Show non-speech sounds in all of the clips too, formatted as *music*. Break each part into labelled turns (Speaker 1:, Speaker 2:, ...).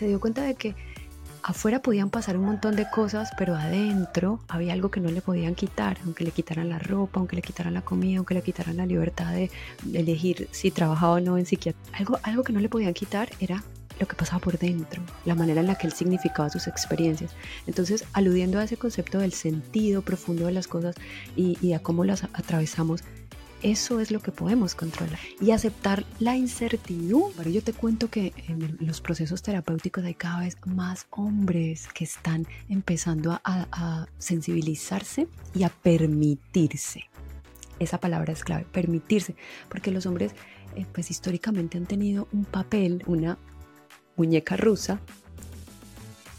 Speaker 1: se dio cuenta de que afuera podían pasar un montón de cosas, pero adentro había algo que no le podían quitar, aunque le quitaran la ropa, aunque le quitaran la comida, aunque le quitaran la libertad de, elegir si trabajaba o no en psiquiatría. Algo, algo que no le podían quitar era lo que pasaba por dentro, la manera en la que él significaba sus experiencias. Entonces, aludiendo a ese concepto del sentido profundo de las cosas y, y a cómo las atravesamos, eso es lo que podemos controlar y aceptar la incertidumbre. Yo te cuento que en los procesos terapéuticos hay cada vez más hombres que están empezando a, sensibilizarse y a permitirse. Esa palabra es clave, permitirse, porque los hombres eh, pues históricamente han tenido un papel, una muñeca rusa,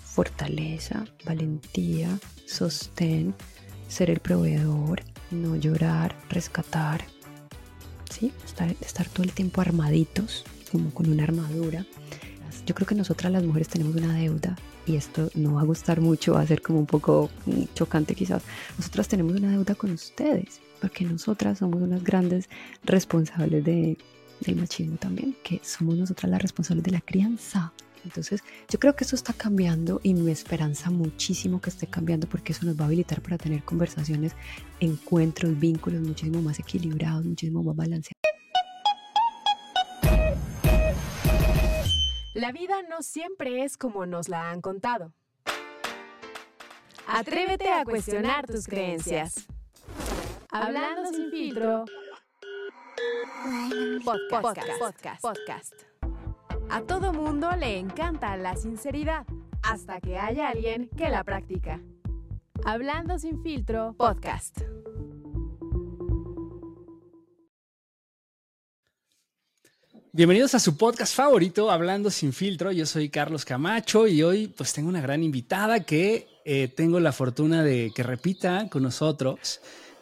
Speaker 1: fortaleza, valentía, sostén, ser el proveedor, no llorar, rescatar, ¿sí? Estar, todo el tiempo armaditos, como con una armadura. Yo creo que nosotras las mujeres tenemos una deuda y esto no va a gustar mucho, va a ser como un poco mm, chocante quizás. Nosotras tenemos una deuda con ustedes, porque nosotras somos unas grandes responsables de, del machismo también, que somos nosotras las responsables de la crianza. Entonces, yo creo que eso está cambiando y me esperanza muchísimo que esté cambiando porque eso nos va a habilitar para tener conversaciones, encuentros, vínculos muchísimo más equilibrados, muchísimo más balanceados.
Speaker 2: La vida no siempre es como nos la han contado. Atrévete a cuestionar tus creencias. Hablando sin filtro. Podcast. Podcast. Podcast. A todo mundo le encanta la sinceridad, hasta que haya alguien que la practica. Hablando sin filtro, podcast.
Speaker 3: Bienvenidos a su podcast favorito, Hablando sin filtro. Yo soy Carlos Camacho y hoy pues tengo una gran invitada que eh, tengo la fortuna de que repita con nosotros.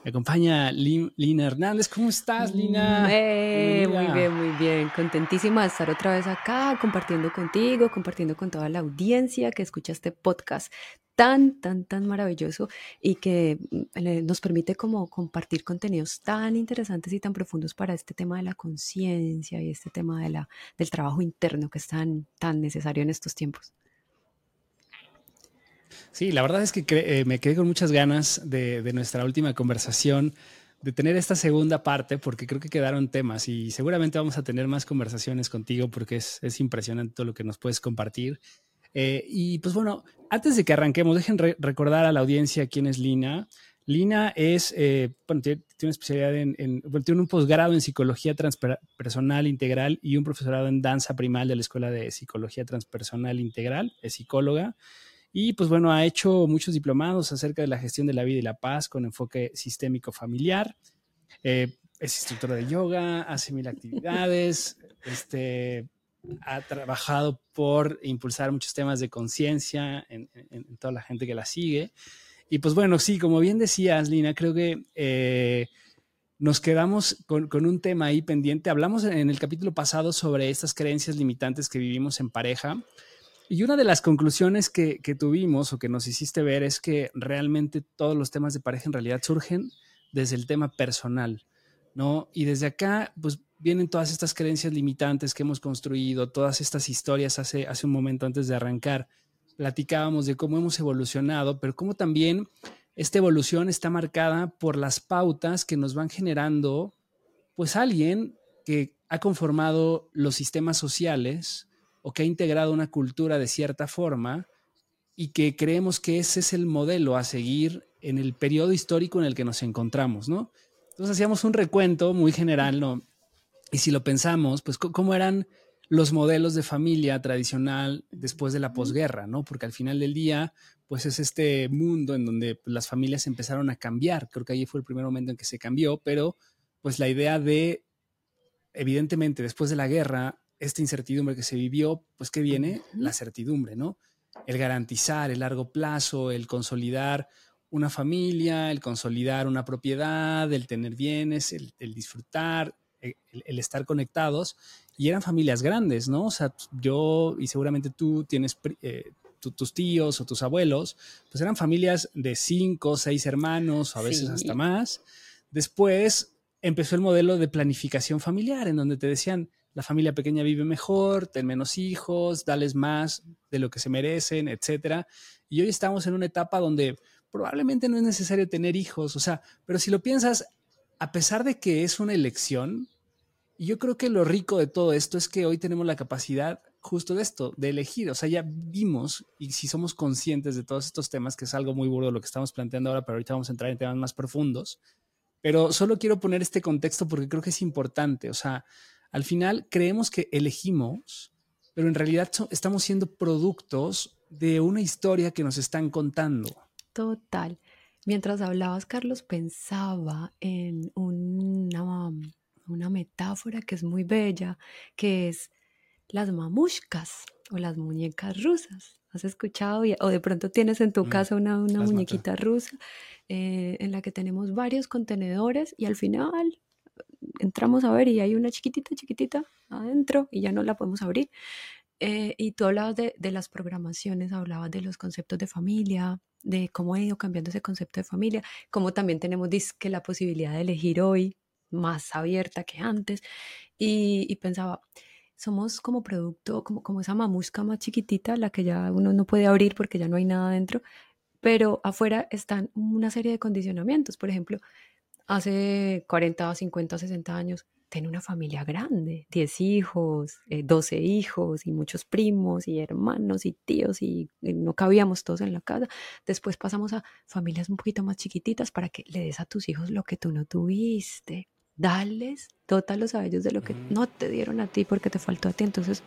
Speaker 3: Me acompaña Lina Hernández. ¿Cómo estás, Lina?
Speaker 1: Eh, muy bien, muy bien. Contentísima de estar otra vez acá, compartiendo contigo, compartiendo con toda la audiencia que escucha este podcast tan, tan, tan maravilloso y que mm, nos permite como compartir contenidos tan interesantes y tan profundos para este tema de la conciencia y este tema de la, del trabajo interno que es tan, tan necesario en estos tiempos.
Speaker 3: Sí, la verdad es que eh, me quedé con muchas ganas de, nuestra última conversación, de tener esta segunda parte, porque creo que quedaron temas y seguramente vamos a tener más conversaciones contigo porque es, impresionante todo lo que nos puedes compartir. Eh, y pues bueno, antes de que arranquemos, dejen recordar a la audiencia quién es Lina. Lina es, eh, tiene, una especialidad en, tiene un posgrado en psicología transpersonal integral y un profesorado en danza primal de la Escuela de Psicología Transpersonal Integral, es psicóloga. Y pues bueno, ha hecho muchos diplomados acerca de la gestión de la vida y la paz con enfoque sistémico familiar. Eh, es instructora de yoga, hace mil actividades, *laughs* este, ha trabajado por impulsar muchos temas de conciencia en, toda la gente que la sigue. Y pues bueno, sí, como bien decías, Lina, creo que eh, nos quedamos con, con, un tema ahí pendiente. Hablamos en el capítulo pasado sobre estas creencias limitantes que vivimos en pareja y una de las conclusiones que, tuvimos o que nos hiciste ver es que realmente todos los temas de pareja en realidad surgen desde el tema personal, ¿no? Y desde acá, pues vienen todas estas creencias limitantes que hemos construido, todas estas historias hace, hace un momento antes de arrancar. Platicábamos de cómo hemos evolucionado, pero cómo también esta evolución está marcada por las pautas que nos van generando, pues alguien que ha conformado los sistemas sociales, o que ha integrado una cultura de cierta forma y que creemos que ese es el modelo a seguir en el periodo histórico en el que nos encontramos, ¿no? Entonces hacíamos un recuento muy general, ¿no? Y si lo pensamos, pues cómo eran los modelos de familia tradicional después de la posguerra, ¿no? Porque al final del día, pues es este mundo en donde las familias empezaron a cambiar. Creo que ahí fue el primer momento en que se cambió, pero pues la idea de, evidentemente, después de la guerra, esta incertidumbre que se vivió, pues que viene la certidumbre, ¿no? El garantizar el largo plazo, el consolidar una familia, el consolidar una propiedad, el tener bienes, el, disfrutar, el, estar conectados. Y eran familias grandes, ¿no? O sea, yo y seguramente tú tienes eh, tus tíos o tus abuelos, pues eran familias de cinco, seis hermanos, o a veces hasta más. Después empezó el modelo de planificación familiar, en donde te decían, la familia pequeña vive mejor, ten menos hijos, dales más, de lo que se merecen, etcétera. Y hoy estamos en una etapa donde probablemente no es necesario tener hijos, o sea, pero si lo piensas, a pesar de que es una elección, yo creo que lo rico de todo esto es que hoy tenemos la capacidad justo de esto, de elegir, o sea, ya vimos y si somos conscientes de todos estos temas, que es algo muy burdo lo que estamos planteando ahora, pero ahorita vamos a entrar en temas más profundos, pero solo quiero poner este contexto porque creo que es importante, o sea, al final creemos que elegimos, pero en realidad estamos siendo productos de una historia que nos están contando.
Speaker 1: Total. Mientras hablabas, Carlos, pensaba en una, una metáfora que es muy bella, que es las mamushkas o las muñecas rusas. ¿Has escuchado? O de pronto tienes en tu mm, casa una, una muñequita rusa eh, en la que tenemos varios contenedores y al final entramos a ver y hay una chiquitita, chiquitita adentro y ya no la podemos abrir. Eh, y tú hablabas de, de, las programaciones, hablabas de los conceptos de familia, de cómo ha ido cambiando ese concepto de familia, cómo también tenemos que la posibilidad de elegir hoy más abierta que antes. Y, y pensaba, somos como producto, como, como esa mamusca más chiquitita, la que ya uno no puede abrir porque ya no hay nada dentro, pero afuera están una serie de condicionamientos. Por ejemplo, hace 40, 50, 60 años, tenía una familia grande, 10 hijos, 12 eh, hijos y muchos primos y hermanos y tíos y, y, no cabíamos todos en la casa. Después pasamos a familias un poquito más chiquititas para que le des a tus hijos lo que tú no tuviste dales tótalos a ellos de lo que no te dieron a ti porque te faltó a ti. Entonces,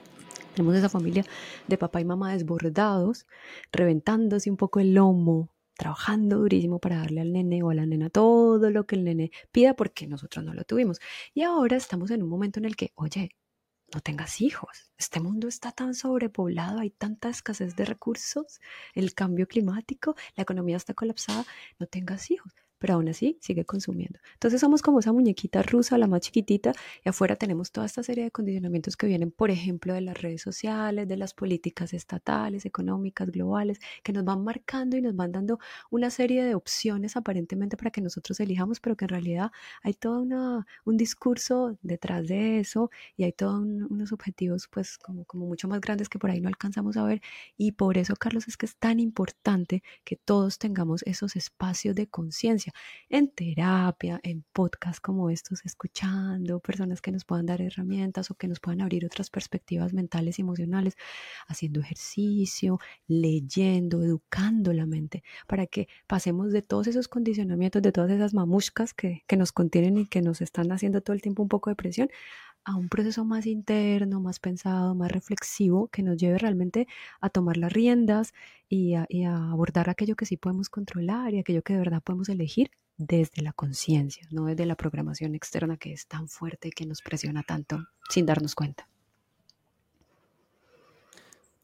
Speaker 1: tenemos esa familia de papá y mamá desbordados, reventándose un poco el lomo, trabajando durísimo para darle al nene o a la nena todo lo que el nene pida porque nosotros no lo tuvimos. Y ahora estamos en un momento en el que, oye, no tengas hijos. Este mundo está tan sobrepoblado, hay tanta escasez de recursos, el cambio climático, la economía está colapsada, no tengas hijos pero aún así sigue consumiendo. Entonces somos como esa muñequita rusa, la más chiquitita, y afuera tenemos toda esta serie de condicionamientos que vienen, por ejemplo, de las redes sociales, de las políticas estatales, económicas, globales, que nos van marcando y nos van dando una serie de opciones aparentemente para que nosotros elijamos, pero que en realidad hay todo un discurso detrás de eso y hay todos unos objetivos pues como, como mucho más grandes que por ahí no alcanzamos a ver. Y por eso, Carlos, es que es tan importante que todos tengamos esos espacios de conciencia en terapia, en podcasts como estos, escuchando personas que nos puedan dar herramientas o que nos puedan abrir otras perspectivas mentales y emocionales, haciendo ejercicio, leyendo, educando la mente, para que pasemos de todos esos condicionamientos, de todas esas mamushkas que, que nos contienen y que nos están haciendo todo el tiempo un poco de presión, a un proceso más interno, más pensado, más reflexivo, que nos lleve realmente a tomar las riendas y a, abordar aquello que sí podemos controlar y aquello que de verdad podemos elegir desde la conciencia, no desde la programación externa que es tan fuerte y que nos presiona tanto sin darnos cuenta.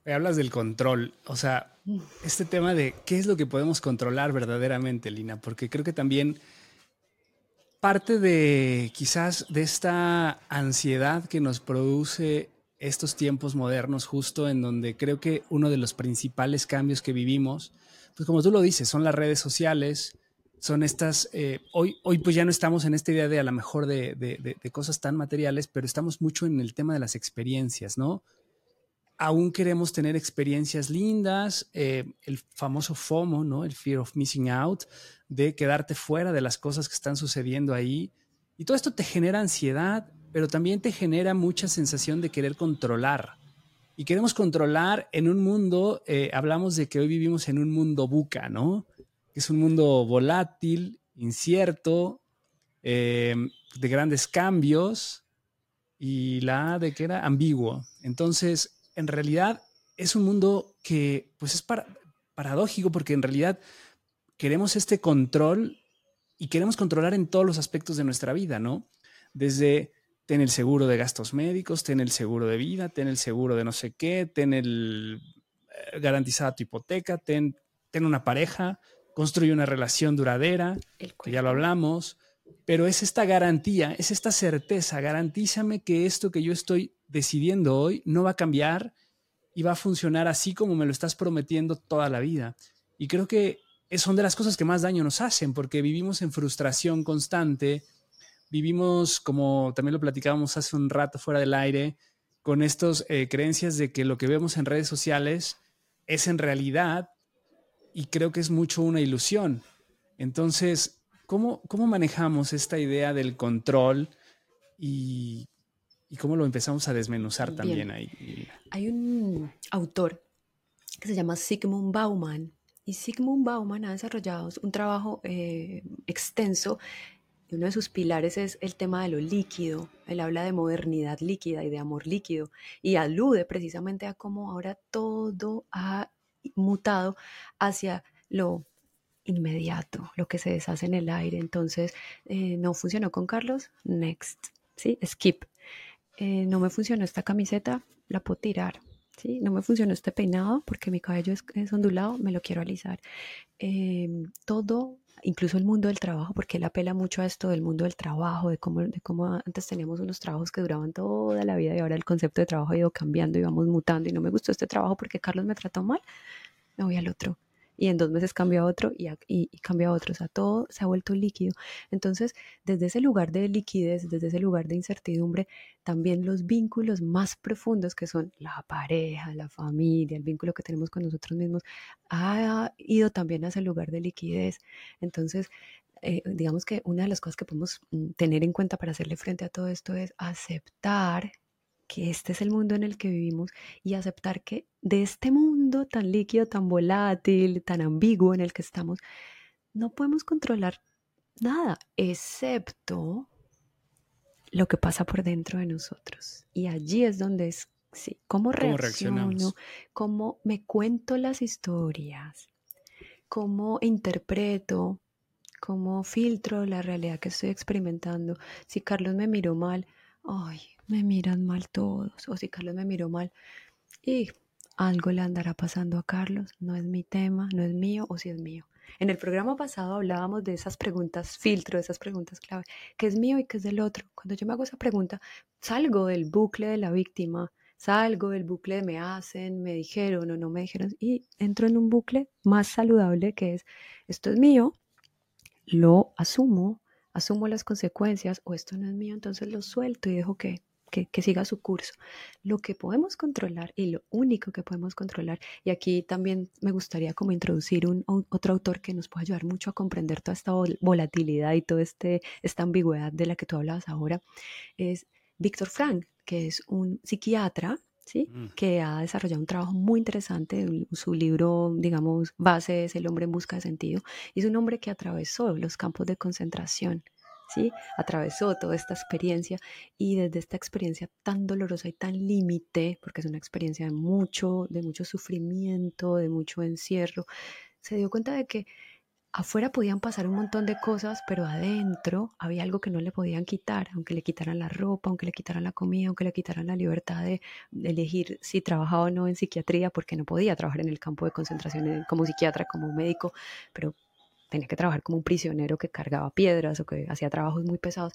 Speaker 3: Hablas del control, o sea, mm. este tema de qué es lo que podemos controlar verdaderamente, Lina, porque creo que también parte de quizás de esta ansiedad que nos produce estos tiempos modernos, justo en donde creo que uno de los principales cambios que vivimos, pues como tú lo dices, son las redes sociales, son estas, eh, hoy, hoy pues ya no estamos en esta idea de a lo mejor de, de, cosas tan materiales, pero estamos mucho en el tema de las experiencias, ¿no? Aún queremos tener experiencias lindas, eh, el famoso FOMO, ¿no? El fear of missing out, de quedarte fuera de las cosas que están sucediendo ahí. Y todo esto te genera ansiedad, pero también te genera mucha sensación de querer controlar. Y queremos controlar en un mundo, eh, hablamos de que hoy vivimos en un mundo buca, ¿no? Que es un mundo volátil, incierto, eh, de grandes cambios y la de que era ambiguo. Entonces, en realidad es un mundo que pues es paradójico porque en realidad queremos este control y queremos controlar en todos los aspectos de nuestra vida, ¿no? Desde ten el seguro de gastos médicos, ten el seguro de vida, ten el seguro de no sé qué, ten el eh, garantizada tu hipoteca, ten, ten una pareja, construye una relación duradera, que ya lo hablamos, pero es esta garantía, es esta certeza, garantízame que esto que yo estoy decidiendo hoy no va a cambiar y va a funcionar así como me lo estás prometiendo toda la vida. Y creo que son de las cosas que más daño nos hacen, porque vivimos en frustración constante, vivimos, como también lo platicábamos hace un rato fuera del aire, con estas eh, creencias de que lo que vemos en redes sociales es en realidad y creo que es mucho una ilusión. Entonces, ¿cómo, cómo manejamos esta idea del control y, cómo lo empezamos a desmenuzar también ahí?
Speaker 1: Hay un autor que se llama Sigmund Bauman y Sigmund Bauman ha desarrollado un trabajo eh, extenso y uno de sus pilares es el tema de lo líquido. Él habla de modernidad líquida y de amor líquido y alude precisamente a cómo ahora todo ha mutado hacia lo inmediato, lo que se deshace en el aire. Entonces, eh, no funcionó con Carlos, next, ¿sí? Skip. Eh, no me funcionó esta camiseta, la puedo tirar. ¿Sí? No me funcionó este peinado porque mi cabello es, ondulado, me lo quiero alisar. Em, todo incluso el mundo del trabajo, porque él apela mucho a esto del mundo del trabajo, de cómo, de cómo antes teníamos unos trabajos que duraban toda la vida y ahora el concepto de trabajo ha ido cambiando y vamos mutando y no me gustó este trabajo porque Carlos me trató mal, me voy al otro y en dos meses cambia otro y, y, cambia otro. O sea, todo se ha vuelto líquido. Entonces, desde ese lugar de liquidez, desde ese lugar de incertidumbre, también los vínculos más profundos que son la pareja, la familia, el vínculo que tenemos con nosotros mismos, ha ido también a ese lugar de liquidez. Entonces, eh, digamos que una de las cosas que podemos mm, tener en cuenta para hacerle frente a todo esto es aceptar que este es el mundo en el que vivimos y aceptar que de este mundo tan líquido, tan volátil, tan ambiguo en el que estamos, no podemos controlar nada, excepto lo que pasa por dentro de nosotros. Y allí es donde es, sí, cómo, reacciono, cómo me cuento las historias, cómo interpreto, cómo filtro la realidad que estoy experimentando. Si Carlos me miró mal, ay, me miran mal todos, o si Carlos me miró mal, y algo le andará pasando a Carlos, no es mi tema, no es mío, o si es mío. En el programa pasado hablábamos de esas preguntas filtro, de esas preguntas clave, ¿qué es mío y qué es del otro? Cuando yo me hago esa pregunta, salgo del bucle de la víctima, salgo del bucle de me hacen, me dijeron o no me dijeron, y entro en un bucle más saludable que es, esto es mío, lo asumo, asumo las consecuencias, o esto no es mío, entonces lo suelto y dejo que que, siga su curso. Lo que podemos controlar y lo único que podemos controlar, y aquí también me gustaría como introducir un, otro autor que nos pueda ayudar mucho a comprender toda esta volatilidad y toda este, esta ambigüedad de la que tú hablabas ahora, es Víctor Frank, que es un psiquiatra ¿Sí? Mm. que ha desarrollado un trabajo muy interesante. Su libro, digamos, base es El hombre en busca de sentido. Y es un hombre que atravesó los campos de concentración ¿sí? Atravesó toda esta experiencia y desde esta experiencia tan dolorosa y tan límite, porque es una experiencia de mucho, de mucho sufrimiento, de mucho encierro, se dio cuenta de que afuera podían pasar un montón de cosas, pero adentro había algo que no le podían quitar, aunque le quitaran la ropa, aunque le quitaran la comida, aunque le quitaran la libertad de, elegir si trabajaba o no en psiquiatría, porque no podía trabajar en el campo de concentración como psiquiatra, como médico, pero tenía que trabajar como un prisionero que cargaba piedras o que hacía trabajos muy pesados.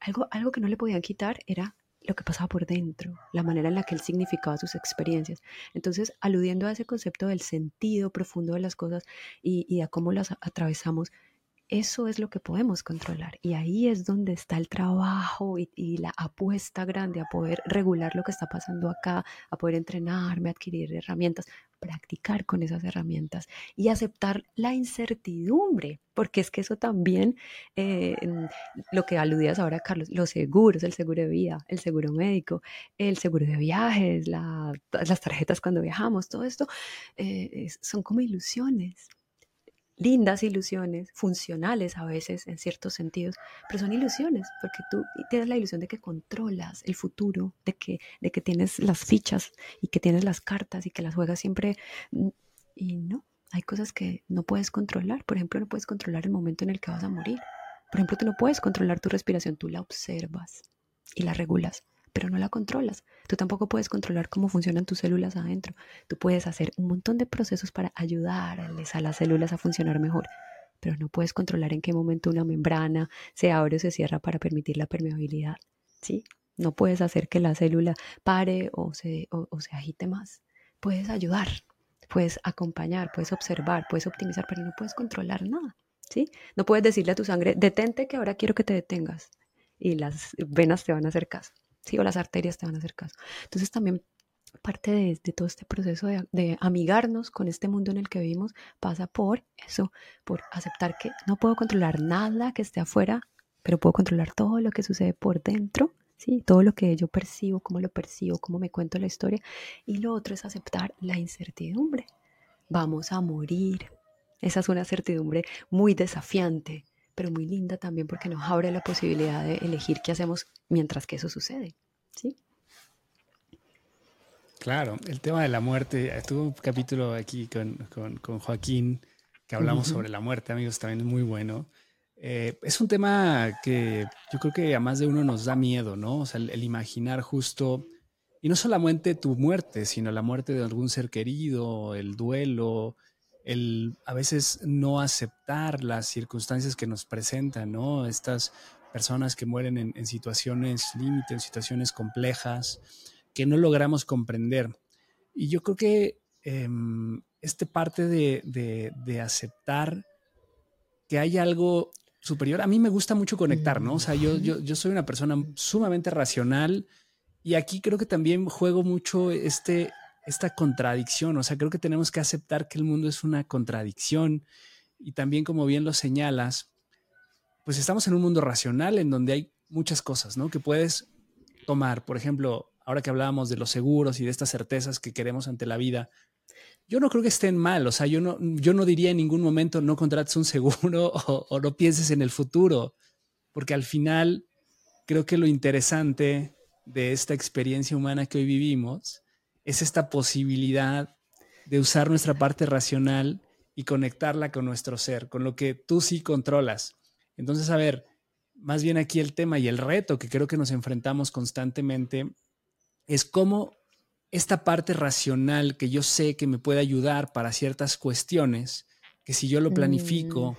Speaker 1: Algo, algo que no le podían quitar era lo que pasaba por dentro, la manera en la que él significaba sus experiencias. Entonces, aludiendo a ese concepto del sentido profundo de las cosas y, y a cómo las atravesamos, eso es lo que podemos controlar y ahí es donde está el trabajo y, la apuesta grande a poder regular lo que está pasando acá, a poder entrenarme, adquirir herramientas, practicar con esas herramientas y aceptar la incertidumbre, porque es que eso también, eh, lo que aludías ahora, Carlos, los seguros, el seguro de vida, el seguro médico, el seguro de viajes, las tarjetas cuando viajamos, todo esto eh, son como ilusiones lindas ilusiones, funcionales a veces en ciertos sentidos, pero son ilusiones, porque tú tienes la ilusión de que controlas el futuro, de que, de que tienes las fichas y que tienes las cartas y que las juegas siempre. Mm, y no, hay cosas que no puedes controlar. Por ejemplo, no puedes controlar el momento en el que vas a morir. Por ejemplo, tú no puedes controlar tu respiración, tú la observas y la regulas pero no la controlas. Tú tampoco puedes controlar cómo funcionan tus células adentro. Tú puedes hacer un montón de procesos para ayudarles a las células a funcionar mejor, pero no puedes controlar en qué momento una membrana se abre o se cierra para permitir la permeabilidad. ¿sí? No puedes hacer que la célula pare o se, agite más. Puedes ayudar, puedes acompañar, puedes observar, puedes optimizar, pero no puedes controlar nada. ¿sí? No puedes decirle a tu sangre, detente que ahora quiero que te detengas y las venas te van a hacer caso. ¿Sí? O las arterias te van a hacer caso. Entonces también parte de, todo este proceso de, amigarnos con este mundo en el que vivimos pasa por eso, por aceptar que no puedo controlar nada que esté afuera, pero puedo controlar todo lo que sucede por dentro, ¿sí? todo lo que yo percibo, cómo lo percibo, cómo me cuento la historia. Y lo otro es aceptar la incertidumbre. Vamos a morir. Esa es una certidumbre muy desafiante, pero muy linda también porque nos abre la posibilidad de elegir qué hacemos mientras que eso sucede. ¿sí?
Speaker 3: Claro, el tema de la muerte, tuve un capítulo aquí con, con, Joaquín que hablamos sobre la muerte, amigos, también es muy bueno. Eh, es un tema que yo creo que a más de uno nos da miedo, ¿no? O sea, el, imaginar justo, y no solamente tu muerte, sino la muerte de algún ser querido, el duelo, el a veces no aceptar las circunstancias que nos presentan, ¿no? Estas personas que mueren en, en situaciones límite, en situaciones complejas que no logramos comprender. Y yo creo que em, este parte de, aceptar que hay algo superior, a mí me gusta mucho conectar, ¿no? O sea, yo, yo, yo soy una persona sumamente racional y aquí creo que también juego mucho este, esta contradicción, o sea, creo que tenemos que aceptar que el mundo es una contradicción. Y también como bien lo señalas, pues estamos en un mundo racional en donde hay muchas cosas, ¿no? Que puedes tomar, por ejemplo, ahora que hablábamos de los seguros y de estas certezas que queremos ante la vida, yo no creo que estén mal, o sea, yo no, yo no diría en ningún momento no contrates un seguro *laughs* o, no pienses en el futuro, porque al final creo que lo interesante de esta experiencia humana que hoy vivimos es esta posibilidad de usar nuestra parte racional y conectarla con nuestro ser, con lo que tú sí controlas. Entonces, a ver, más bien aquí el tema y el reto que creo que nos enfrentamos constantemente es cómo esta parte racional que yo sé que me puede ayudar para ciertas cuestiones, que si yo lo planifico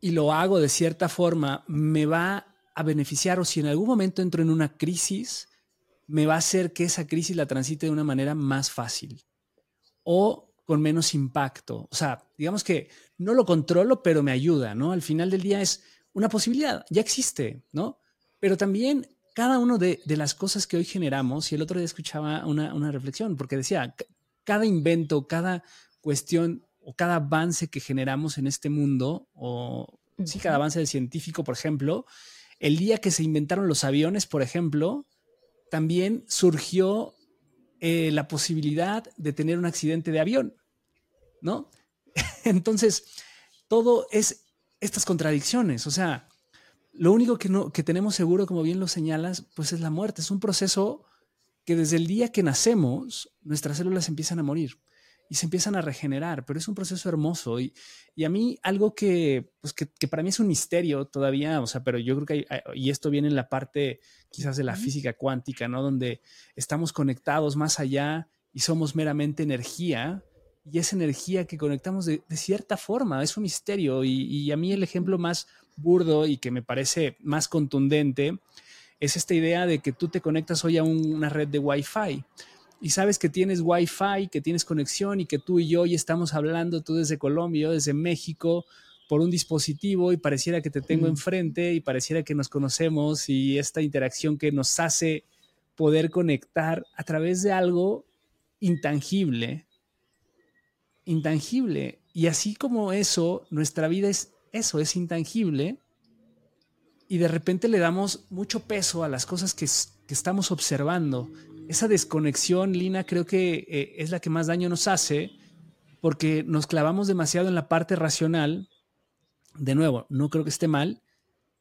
Speaker 3: y lo hago de cierta forma, me va a beneficiar o si en algún momento entro en una crisis, me va a hacer que esa crisis la transite de una manera más fácil o con menos impacto. O sea, digamos que no lo controlo, pero me ayuda, ¿no? Al final del día es una posibilidad, ya existe, ¿no? Pero también cada una de, las cosas que hoy generamos, y el otro día escuchaba una, reflexión, porque decía, cada invento, cada cuestión o cada avance que generamos en este mundo, o sí, cada avance científico, por ejemplo, el día que se inventaron los aviones, por ejemplo, también surgió eh, la posibilidad de tener un accidente de avión, ¿no? *laughs* Entonces, todo es estas contradicciones, o sea, lo único que, no, que tenemos seguro, como bien lo señalas, pues es la muerte. Es un proceso que desde el día que nacemos, nuestras células empiezan a morir y se empiezan a regenerar, pero es un proceso hermoso. Y, y a mí algo que, pues que, que, para mí es un misterio todavía, o sea, pero yo creo que, hay, y esto viene en la parte quizás de la física cuántica, ¿no? Donde estamos conectados más allá y somos meramente energía, y esa energía que conectamos de, de cierta forma, es un misterio. Y, y a mí el ejemplo más burdo y que me parece más contundente es esta idea de que tú te conectas hoy a una red de Wi-Fi y sabes que tienes Wi-Fi, que tienes conexión y que tú y yo hoy estamos hablando, tú desde Colombia, desde México, por un dispositivo y pareciera que te tengo enfrente y pareciera que nos conocemos y esta interacción que nos hace poder conectar a través de algo intangible, intangible. Y así como eso, nuestra vida es eso es intangible y de repente le damos mucho peso a las cosas que, estamos observando. Esa desconexión, Lina, creo que eh, es la que más daño nos hace porque nos clavamos demasiado en la parte racional. De nuevo, no creo que esté mal,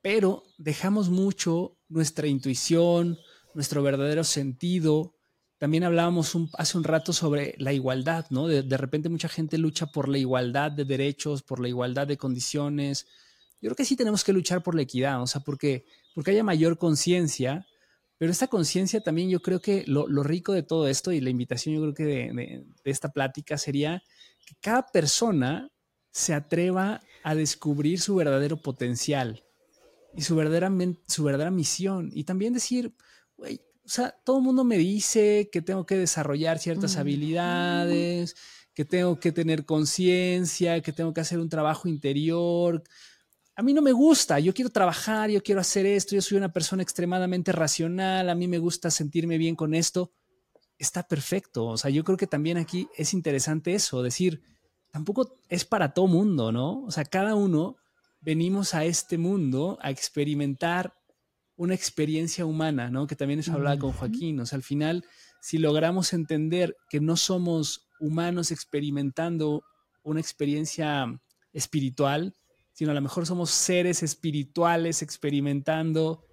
Speaker 3: pero dejamos mucho nuestra intuición, nuestro verdadero sentido, también hablábamos hace un rato sobre la igualdad, ¿no? De, repente mucha gente lucha por la igualdad de derechos, por la igualdad de condiciones. Yo creo que sí tenemos que luchar por la equidad, o sea, porque, porque haya mayor conciencia, pero esta conciencia también yo creo que lo, rico de todo esto y la invitación yo creo que de, de, esta plática sería que cada persona se atreva a descubrir su verdadero potencial y su verdadera, su verdadera misión y también decir, güey, o sea, todo el mundo me dice que tengo que desarrollar ciertas habilidades, que tengo que tener conciencia, que tengo que hacer un trabajo interior. A mí no me gusta, yo quiero trabajar, yo quiero hacer esto, yo soy una persona extremadamente racional, a mí me gusta sentirme bien con esto, está perfecto. O sea, yo creo que también aquí es interesante eso, decir, tampoco es para todo mundo, ¿no? O sea, cada uno venimos a este mundo a experimentar una experiencia humana, ¿no? Que también eso hablaba con Joaquín. O sea, al final, si logramos entender que no somos humanos experimentando una experiencia espiritual, sino a lo mejor somos seres espirituales experimentando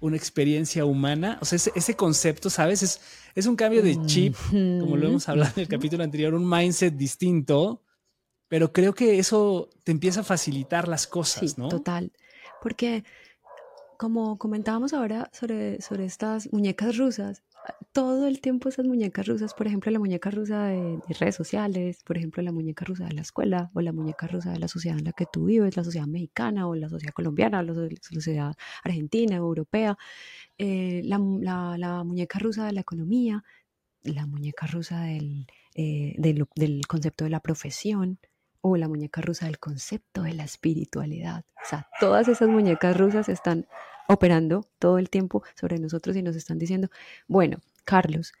Speaker 3: una experiencia humana. O sea, ese, concepto, ¿sabes? Es, es, un cambio de chip, como lo hemos hablado en el capítulo anterior, un mindset distinto, pero creo que eso te empieza a facilitar las cosas, ¿no?
Speaker 1: Total, porque como comentábamos ahora sobre, sobre estas muñecas rusas, todo el tiempo esas muñecas rusas, por ejemplo, la muñeca rusa de, redes sociales, por ejemplo, la muñeca rusa de la escuela o la muñeca rusa de la sociedad en la que tú vives, la sociedad mexicana o la sociedad colombiana, la sociedad argentina, europea, eh, la, muñeca rusa de la economía, la muñeca rusa del, eh, del concepto de la profesión, o la muñeca rusa del concepto de la espiritualidad. O sea, todas esas muñecas rusas están operando todo el tiempo sobre nosotros y nos están diciendo, bueno, Carlos,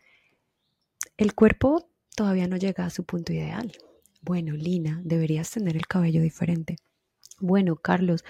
Speaker 1: el cuerpo todavía no llega a su punto ideal. Bueno, Lina, deberías tener el cabello diferente. Bueno, Carlos,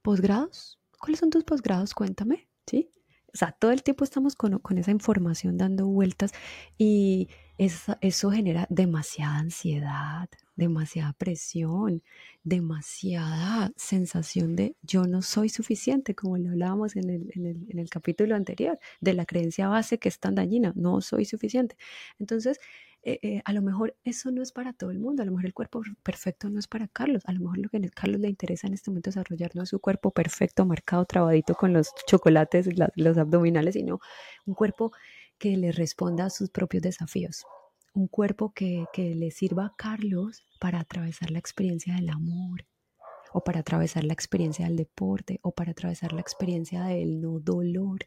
Speaker 1: ¿posgrados? ¿Cuáles son tus posgrados? Cuéntame, ¿sí? O sea, todo el tiempo estamos con, esa información dando vueltas y eso genera demasiada ansiedad, demasiada presión, demasiada sensación de yo no soy suficiente, como lo hablábamos en el, en el, capítulo anterior, de la creencia base que es tan dañina, no soy suficiente. Entonces, eh, eh, a lo mejor eso no es para todo el mundo, a lo mejor el cuerpo perfecto no es para Carlos, a lo mejor lo que a Carlos le interesa en este momento desarrollar no es su cuerpo perfecto, marcado, trabadito con los chocolates, los abdominales, sino un cuerpo que le responda a sus propios desafíos un cuerpo que, le sirva a Carlos para atravesar la experiencia del amor, o para atravesar la experiencia del deporte, o para atravesar la experiencia del no dolor.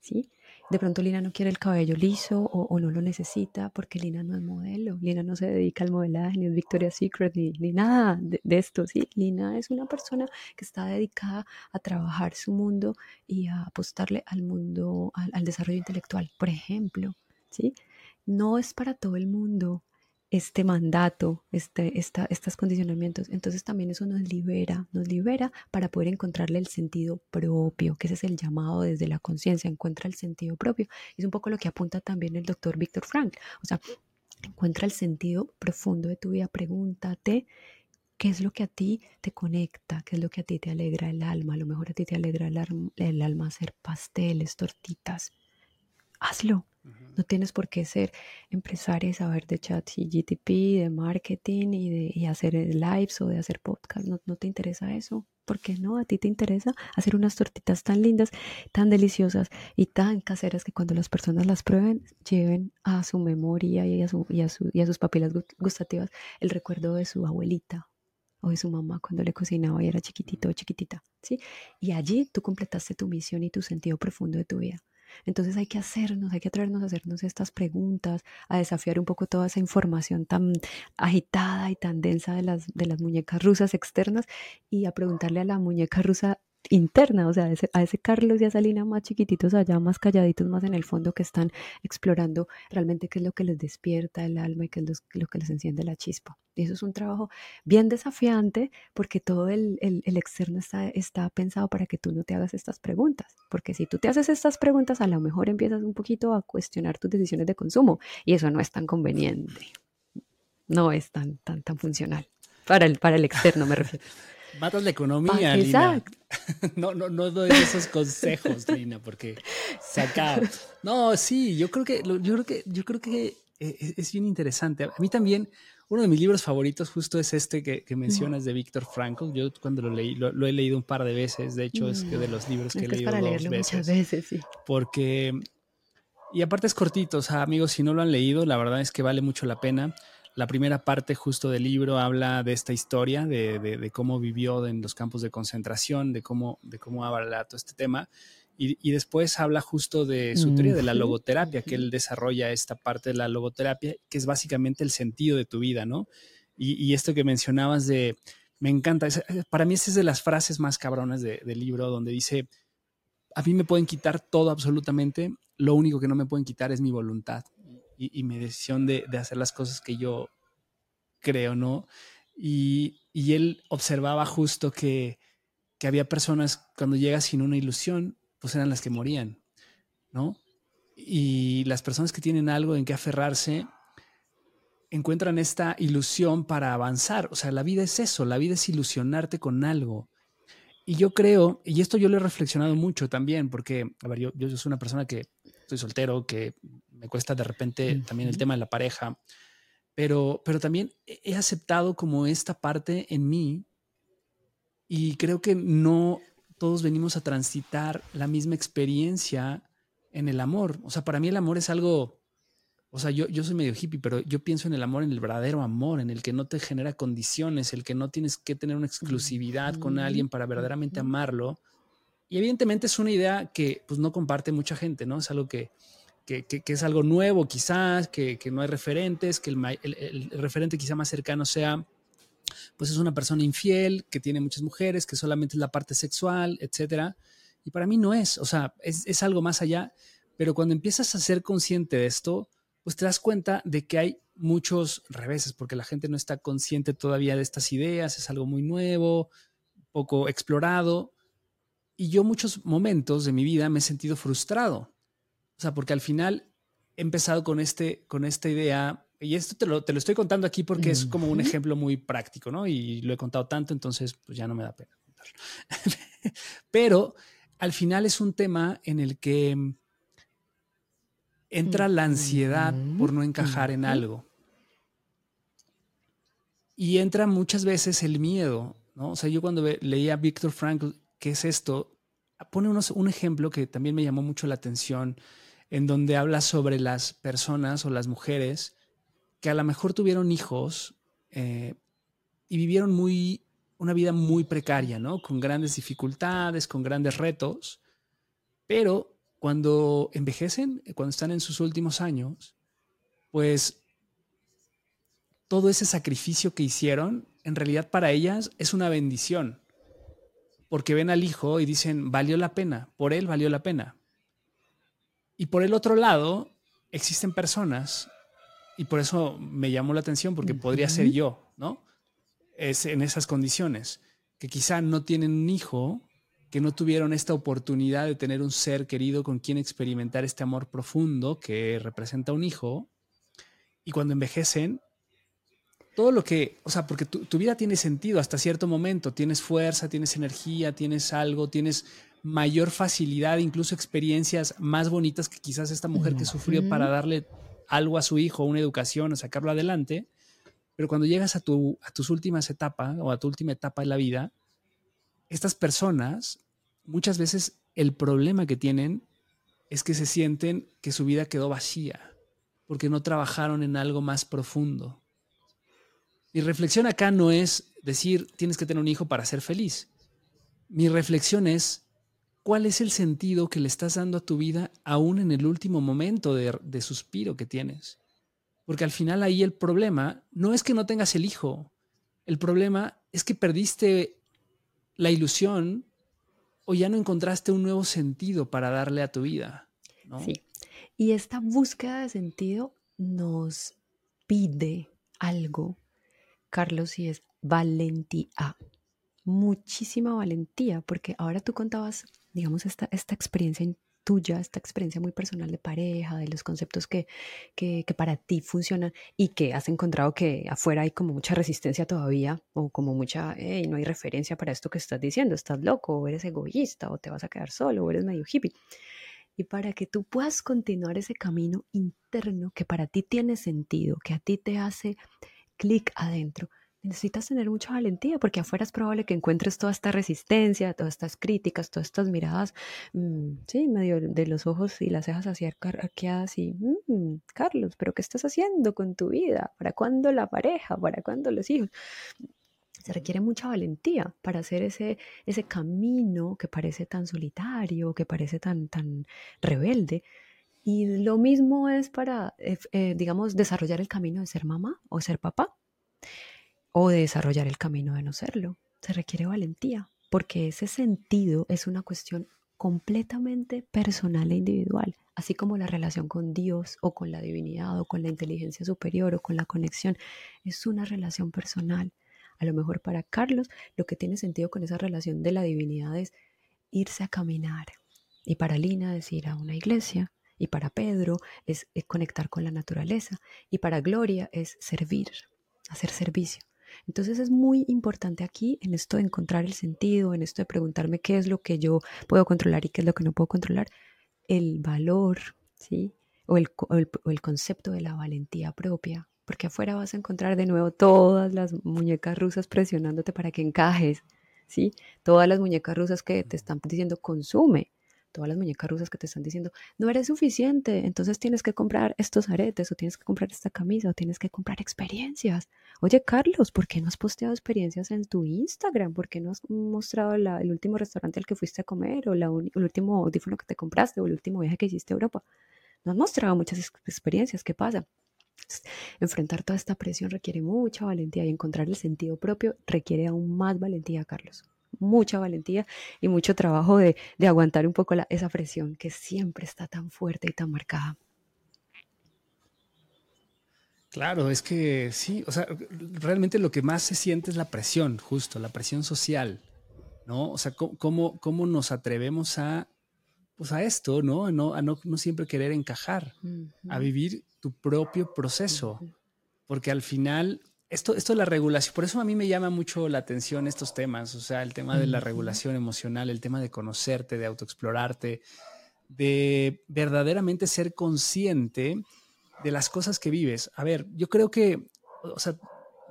Speaker 1: ¿Sí? De pronto Lina no quiere el cabello liso o, no lo necesita porque Lina no es modelo, Lina no se dedica al modelaje, ni es Victoria's Secret, ni, nada de, esto, ¿sí? Lina es una persona que está dedicada a trabajar su mundo y a apostarle al mundo, al, al desarrollo intelectual, por ejemplo, ¿sí? No es para todo el mundo este mandato, este, estos condicionamientos. Entonces también eso nos libera, nos libera para poder encontrarle el sentido propio, que ese es el llamado desde la conciencia, encuentra el sentido propio. Es un poco lo que apunta también el doctor Víctor Frank. O sea, encuentra el sentido profundo de tu vida, pregúntate qué es lo que a ti te conecta, qué es lo que a ti te alegra el alma. A lo mejor a ti te alegra el alma hacer pasteles, tortitas. Hazlo no tienes por qué ser empresaria y saber de chat y GTP, de marketing y de hacer lives o de hacer podcast. No, no te interesa eso. ¿Por qué no? A ti te interesa hacer unas tortitas tan lindas, tan deliciosas y tan caseras que cuando las personas las prueben, lleven a su memoria y a, su, y a, su, y a sus papilas gustativas el recuerdo de su abuelita o de su mamá cuando le cocinaba y era chiquitito o chiquitita, ¿sí? Y allí tú completaste tu misión y tu sentido profundo de tu vida. Entonces hay que hacernos, hay que atrevernos a hacernos estas preguntas, a desafiar un poco toda esa información tan agitada y tan densa de las, de las muñecas rusas externas y a preguntarle a la muñeca rusa interna, o sea, a ese, a ese, Carlos y a Salina más chiquititos allá, más calladitos, más en el fondo, que están explorando realmente qué es lo que les despierta el alma y qué es lo, que les enciende la chispa. Y eso es un trabajo bien desafiante porque todo el, el, externo está, está pensado para que tú no te hagas estas preguntas, porque si tú te haces estas preguntas, a lo mejor empiezas un poquito a cuestionar tus decisiones de consumo y eso no es tan conveniente, no es tan, tan, tan funcional. Para el, para el externo me refiero. *laughs*
Speaker 3: Matas la economía, ah, Lina. *laughs* No, no, no doy esos consejos, *laughs* Lina, porque se acaba. No, sí, yo creo que, yo creo que, yo creo que eh, es bien interesante. A mí también, uno de mis libros favoritos justo es este que, mencionas de Víctor Frankl. Yo cuando lo leí, lo, he leído un par de veces. De hecho, es de los libros que he leído para dos veces. Muchas veces, sí. Porque, y aparte es cortito, o sea, amigos, si no lo han leído, la verdad es que vale mucho la pena. La primera parte justo del libro habla de esta historia, de, cómo vivió en los campos de concentración, de cómo, de cómo habla todo este tema. Y, después habla justo de su teoría de la logoterapia, que él desarrolla esta parte de la logoterapia, que es básicamente el sentido de tu vida, ¿no? Y, esto que mencionabas de, me encanta, para mí esa es de las frases más cabronas del libro, donde dice, a mí me pueden quitar todo absolutamente, lo único que no me pueden quitar es mi voluntad y, mi decisión de, hacer las cosas que yo creo, ¿no? Y, él observaba justo que, que había personas cuando llegas sin una ilusión, pues eran las que morían, ¿no? Y las personas que tienen algo en que aferrarse encuentran esta ilusión para avanzar. O sea, la vida es eso, la vida es ilusionarte con algo. Y yo creo, y esto yo lo he reflexionado mucho también, porque, a ver, yo, yo soy una persona que estoy soltero, que me cuesta de repente también el tema de la pareja, pero, pero también he aceptado como esta parte en mí y creo que no todos venimos a transitar la misma experiencia en el amor. O sea, para mí el amor es algo o sea, yo, yo soy medio hippie, pero yo pienso en el amor, en el verdadero amor, en el que no te genera condiciones, el que no tienes que tener una exclusividad con alguien para verdaderamente amarlo. Y evidentemente es una idea que pues no comparte mucha gente, ¿no? Es algo que, que, es algo nuevo quizás, que, no hay referentes, que el, referente quizá más cercano sea, pues es una persona infiel, que tiene muchas mujeres, que solamente es la parte sexual, etc. Y para mí no es, o sea, es, es algo más allá, pero cuando empiezas a ser consciente de esto, pues te das cuenta de que hay muchos reveses, porque la gente no está consciente todavía de estas ideas, es algo muy nuevo, poco explorado. Y yo muchos momentos de mi vida me he sentido frustrado. O sea, porque al final he empezado con, este, con esta idea, y esto te lo, te lo estoy contando aquí porque es como un ejemplo muy práctico, ¿no? Y lo he contado tanto, entonces pues ya no me da pena contarlo. *laughs* Pero al final es un tema en el que entra la ansiedad por no encajar en algo. Y entra muchas veces el miedo, ¿no? O sea, yo cuando leía a Víctor Frankl, ¿qué es esto? Pone unos, un ejemplo que también me llamó mucho la atención, en donde habla sobre las personas o las mujeres que a lo mejor tuvieron hijos eh, y vivieron muy, una vida muy precaria, ¿no? Con grandes dificultades, con grandes retos, pero cuando envejecen, cuando están en sus últimos años, pues todo ese sacrificio que hicieron, en realidad para ellas es una bendición, porque ven al hijo y dicen, valió la pena, por él valió la pena. Y por el otro lado, existen personas, y por eso me llamó la atención, porque podría ser yo, ¿no? Es en esas condiciones, que quizá no tienen un hijo que no tuvieron esta oportunidad de tener un ser querido con quien experimentar este amor profundo que representa un hijo. Y cuando envejecen, todo lo que, o sea, porque tu, vida tiene sentido hasta cierto momento, tienes fuerza, tienes energía, tienes algo, tienes mayor facilidad, incluso experiencias más bonitas que quizás esta mujer que sufrió para darle algo a su hijo, una educación, o sacarlo adelante. Pero cuando llegas a, tu, a tus últimas etapas o a tu última etapa de la vida, estas personas muchas veces el problema que tienen es que se sienten que su vida quedó vacía, porque no trabajaron en algo más profundo. Mi reflexión acá no es decir tienes que tener un hijo para ser feliz. Mi reflexión es cuál es el sentido que le estás dando a tu vida aún en el último momento de, de suspiro que tienes. Porque al final ahí el problema no es que no tengas el hijo, el problema es que perdiste la ilusión o ya no encontraste un nuevo sentido para darle a tu vida.
Speaker 1: Sí. Y esta búsqueda de sentido nos pide algo, Carlos, y es valentía. Muchísima valentía, porque ahora tú contabas, digamos, esta, esta experiencia tuya, esta experiencia muy personal de pareja, de los conceptos que, que, para ti funcionan y que has encontrado que afuera hay como mucha resistencia todavía o como mucha, hey, no hay referencia para esto que estás diciendo, estás loco o eres egoísta o te vas a quedar solo o eres medio hippie. Y para que tú puedas continuar ese camino interno que para ti tiene sentido, que a ti te hace clic adentro, necesitas tener mucha valentía porque afuera es probable que encuentres toda esta resistencia, todas estas críticas, todas estas miradas, mm, sí, medio de los ojos y las cejas así arqueadas y, mm, Carlos, pero ¿qué estás haciendo con tu vida? ¿Para cuándo la pareja? ¿Para cuándo los hijos? Se requiere mucha valentía para hacer ese, ese camino que parece tan solitario, que parece tan, tan rebelde. Y lo mismo es para, eh, eh, digamos, desarrollar el camino de ser mamá o ser papá o de desarrollar el camino de no serlo. Se requiere valentía, porque ese sentido es una cuestión completamente personal e individual, así como la relación con Dios o con la divinidad o con la inteligencia superior o con la conexión, es una relación personal. A lo mejor para Carlos lo que tiene sentido con esa relación de la divinidad es irse a caminar y para Lina es ir a una iglesia y para Pedro es, conectar con la naturaleza y para Gloria es servir, hacer servicio. Entonces es muy importante aquí en esto de encontrar el sentido, en esto de preguntarme qué es lo que yo puedo controlar y qué es lo que no puedo controlar, el valor, ¿sí? O el, o el concepto de la valentía propia, porque afuera vas a encontrar de nuevo todas las muñecas rusas presionándote para que encajes, ¿sí? Todas las muñecas rusas que te están diciendo consume, todas las muñecas rusas que te están diciendo, no eres suficiente, entonces tienes que comprar estos aretes o tienes que comprar esta camisa o tienes que comprar experiencias. Oye, Carlos, ¿por qué no has posteado experiencias en tu Instagram? ¿Por qué no has mostrado el último restaurante al que fuiste a comer o el último audífono que te compraste o el último viaje que hiciste a Europa? No has mostrado muchas experiencias, ¿qué pasa? Enfrentar toda esta presión requiere mucha valentía y encontrar el sentido propio requiere aún más valentía, Carlos mucha valentía y mucho trabajo de, aguantar un poco esa presión que siempre está tan fuerte y tan marcada.
Speaker 3: Claro, es que sí, o sea, realmente lo que más se siente es la presión, justo, la presión social, ¿no? O sea, cómo, cómo nos atrevemos a, pues a esto, ¿no? A no, a no, siempre querer encajar, a vivir tu propio proceso, porque al final esto, esto de la regulación, por eso a mí me llama mucho la atención estos temas, o sea, el tema de la regulación emocional, el tema de conocerte, de autoexplorarte, de verdaderamente ser consciente de las cosas que vives. A ver, yo creo que, o sea,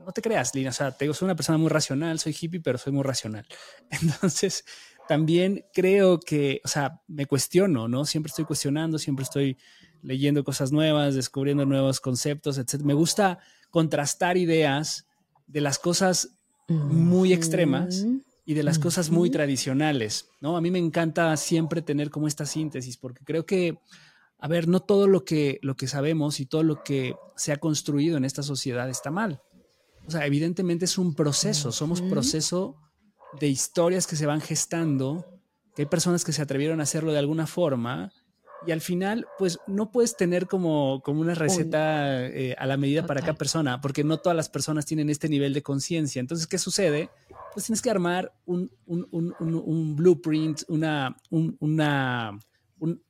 Speaker 3: no te creas, Lina, o sea, te digo, soy una persona muy racional, soy hippie, pero soy muy racional. *laughs* Entonces, también creo que, o sea, me cuestiono, ¿no? Siempre estoy cuestionando, siempre estoy leyendo cosas nuevas, descubriendo nuevos conceptos, etc. Me gusta contrastar ideas de las cosas muy extremas y de las cosas muy tradicionales, ¿no? A mí me encanta siempre tener como esta síntesis, porque creo que, a ver, no todo lo que, lo que sabemos y todo lo que se ha construido en esta sociedad está mal. O sea, evidentemente es un proceso, somos proceso de historias que se van gestando, que hay personas que se atrevieron a hacerlo de alguna forma y al final, pues no puedes tener como, como una receta eh, a la medida para cada persona, porque no todas las personas tienen este nivel de conciencia. Entonces, ¿qué sucede? Pues tienes que armar un, un, un, un blueprint, una, una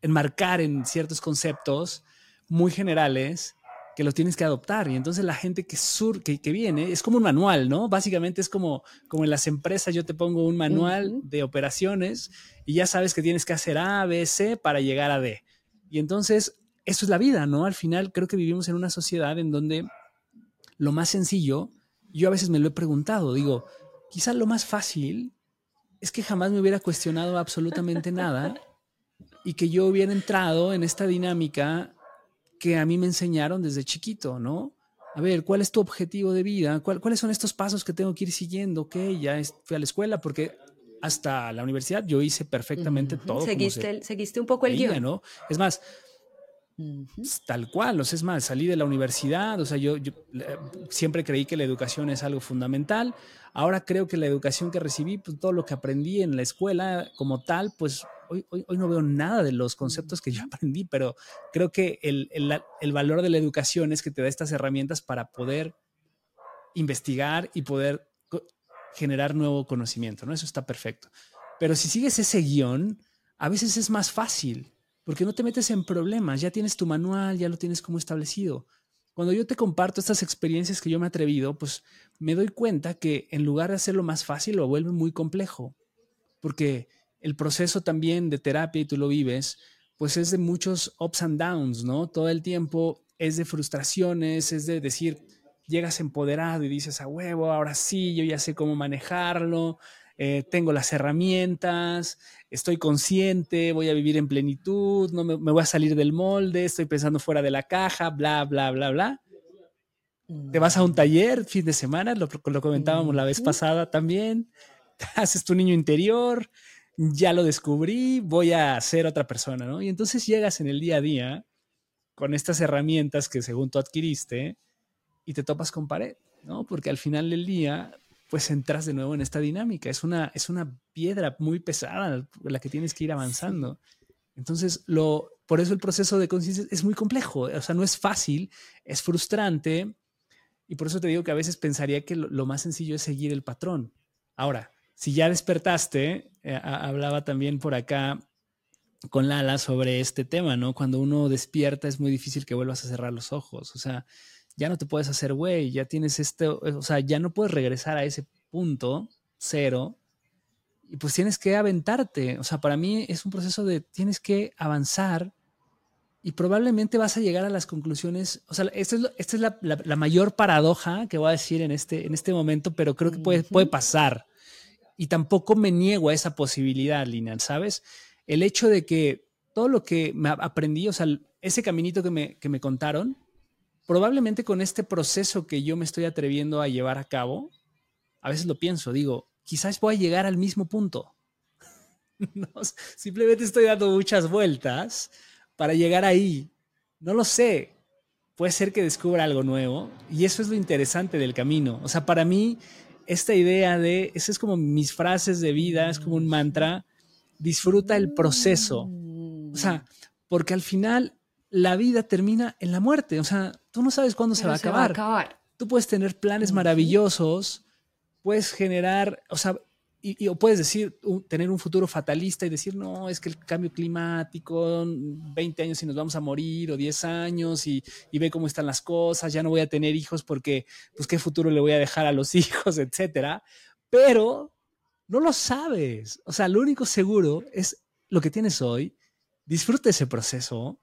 Speaker 3: enmarcar en ciertos conceptos muy generales que los tienes que adoptar. Y entonces la gente que, sur, que, que, viene es como un manual, ¿no? Básicamente es como, como en las empresas yo te pongo un manual de operaciones y ya sabes que tienes que hacer A, B, C para llegar a D. Y entonces eso es la vida, ¿no? Al final creo que vivimos en una sociedad en donde lo más sencillo, yo a veces me lo he preguntado, digo, quizá lo más fácil es que jamás me hubiera cuestionado absolutamente nada y que yo hubiera entrado en esta dinámica que a mí me enseñaron desde chiquito, ¿no? A ver, ¿cuál es tu objetivo de vida? ¿Cuáles son estos pasos que tengo que ir siguiendo? Ok, ya fui a la escuela porque hasta la universidad yo hice perfectamente todo.
Speaker 1: Seguiste, seguiste un poco el guion.
Speaker 3: ¿no? Es más, tal cual, o sea, es más, salí de la universidad, o sea, yo, siempre creí que la educación es algo fundamental. Ahora creo que la educación que recibí, pues todo lo que aprendí en la escuela como tal, pues hoy, hoy, no veo nada de los conceptos que yo aprendí, pero creo que el, el, el valor de la educación es que te da estas herramientas para poder investigar y poder generar nuevo conocimiento, ¿no? Eso está perfecto. Pero si sigues ese guion, a veces es más fácil, porque no te metes en problemas, ya tienes tu manual, ya lo tienes como establecido. Cuando yo te comparto estas experiencias que yo me he atrevido, pues me doy cuenta que en lugar de hacerlo más fácil, lo vuelve muy complejo, porque el proceso también de terapia, y tú lo vives, pues es de muchos ups and downs, ¿no? Todo el tiempo es de frustraciones, es de decir, llegas empoderado y dices, a huevo, ahora sí, yo ya sé cómo manejarlo, eh, tengo las herramientas, estoy consciente, voy a vivir en plenitud, no me, voy a salir del molde, estoy pensando fuera de la caja, bla, bla, bla, bla. Te vas a un taller fin de semana, lo, lo comentábamos la vez pasada también, *laughs* haces tu niño interior, ya lo descubrí, voy a ser otra persona, ¿no? Y entonces llegas en el día a día con estas herramientas que según tú adquiriste, y te topas con pared, ¿no? Porque al final del día, pues entras de nuevo en esta dinámica. Es una, es una piedra muy pesada la que tienes que ir avanzando. Entonces, lo, por eso el proceso de conciencia es muy complejo, o sea, no es fácil, es frustrante, y por eso te digo que a veces pensaría que lo, más sencillo es seguir el patrón. Ahora, si ya despertaste, eh, hablaba también por acá con Lala sobre este tema, ¿no? Cuando uno despierta es muy difícil que vuelvas a cerrar los ojos, o sea, ya no te puedes hacer güey, ya tienes este, o sea, ya no puedes regresar a ese punto cero y pues tienes que aventarte. O sea, para mí es un proceso de tienes que avanzar y probablemente vas a llegar a las conclusiones. O sea, esta es, la, mayor paradoja que voy a decir en este, en este momento, pero creo que puede, puede pasar. Y tampoco me niego a esa posibilidad, Lina, ¿sabes? El hecho de que todo lo que me aprendí, o sea, ese caminito que me, que me contaron, probablemente con este proceso que yo me estoy atreviendo a llevar a cabo, a veces lo pienso, digo, quizás voy a llegar al mismo punto. *laughs* no, simplemente estoy dando muchas vueltas para llegar ahí. No lo sé. Puede ser que descubra algo nuevo y eso es lo interesante del camino. O sea, para mí, esta idea de, esa es como mis frases de vida, es como un mantra, disfruta el proceso. O sea, porque al final la vida termina en la muerte. O sea, tú no sabes cuándo se va, a acabar. Tú puedes tener planes maravillosos, puedes generar, o sea, y, o puedes decir, tener un futuro fatalista y decir, no, es que el cambio climático, 20 años y nos vamos a morir, o 10 años, y, y, ve cómo están las cosas, ya no voy a tener hijos porque, pues, ¿qué futuro le voy a dejar a los *laughs* hijos, etcétera? Pero no lo sabes. O sea, lo único seguro es lo que tienes hoy. Disfruta ese proceso.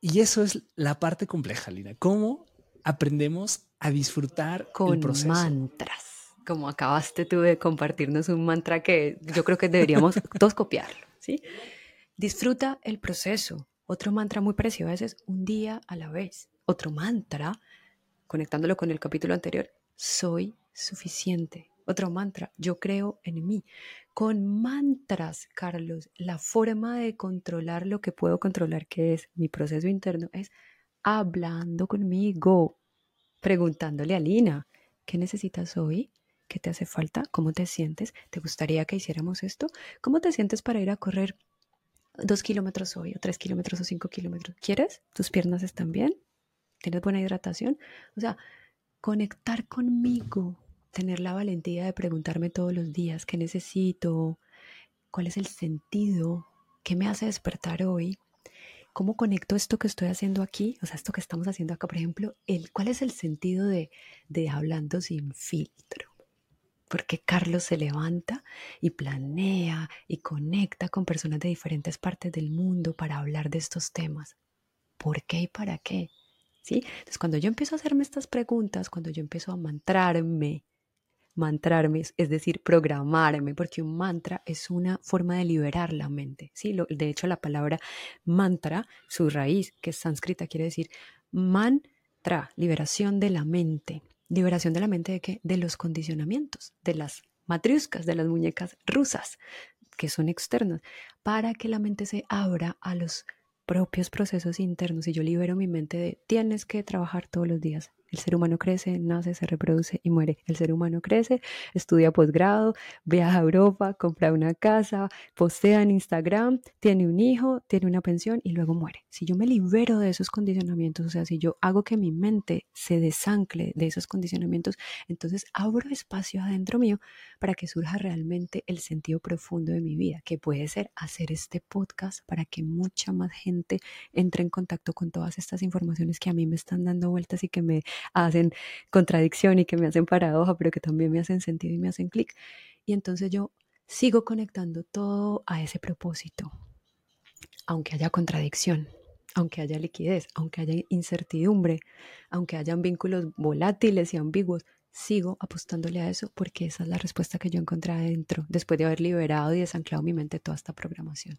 Speaker 3: Y eso es la parte compleja, Lina. ¿Cómo aprendemos a disfrutar
Speaker 1: Con
Speaker 3: el proceso?
Speaker 1: mantras como acabaste tú de compartirnos un mantra que yo creo que deberíamos *laughs* todos copiarlo, ¿sí? Disfruta el proceso. Otro mantra muy precioso es un día a la vez. Otro mantra, conectándolo con el capítulo anterior, soy suficiente. Otro mantra, yo creo en mí. Con mantras, Carlos, la forma de controlar lo que puedo controlar, que es mi proceso interno, es hablando conmigo, preguntándole a Lina, ¿qué necesitas hoy? ¿Qué te hace falta? ¿Cómo te sientes? ¿Te gustaría que hiciéramos esto? ¿Cómo te sientes para ir a correr dos kilómetros hoy, o tres kilómetros, o cinco kilómetros? ¿Quieres? ¿Tus piernas están bien? ¿Tienes buena hidratación? O sea, conectar conmigo, tener la valentía de preguntarme todos los días qué necesito, cuál es el sentido, qué me hace despertar hoy, cómo conecto esto que estoy haciendo aquí, o sea, esto que estamos haciendo acá, por ejemplo, el, cuál es el sentido de, de hablando sin filtro porque Carlos se levanta y planea y conecta con personas de diferentes partes del mundo para hablar de estos temas. ¿Por qué y para qué? ¿Sí? Entonces, cuando yo empiezo a hacerme estas preguntas, cuando yo empiezo a mantrarme, mantrarme, es decir, programarme, porque un mantra es una forma de liberar la mente. ¿sí? de hecho, la palabra mantra, su raíz, que es sánscrita, quiere decir mantra, liberación de la mente. Liberación de la mente de qué? De los condicionamientos, de las matriuscas, de las muñecas rusas, que son externas, para que la mente se abra a los propios procesos internos y yo libero mi mente de tienes que trabajar todos los días, el ser humano crece, nace, se reproduce y muere. El ser humano crece, estudia posgrado, viaja a Europa, compra una casa, postea en Instagram, tiene un hijo, tiene una pensión y luego muere. Si yo me libero de esos condicionamientos, o sea, si yo hago que mi mente se desancle de esos condicionamientos, entonces abro espacio adentro mío para que surja realmente el sentido profundo de mi vida, que puede ser hacer este podcast para que mucha más gente entre en contacto con todas estas informaciones que a mí me están dando vueltas y que me hacen contradicción y que me hacen paradoja, pero que también me hacen sentido y me hacen clic. Y entonces yo sigo conectando todo a ese propósito, aunque haya contradicción, aunque haya liquidez, aunque haya incertidumbre, aunque hayan vínculos volátiles y ambiguos, sigo apostándole a eso porque esa es la respuesta que yo encontré adentro después de haber liberado y desanclado mi mente toda esta programación.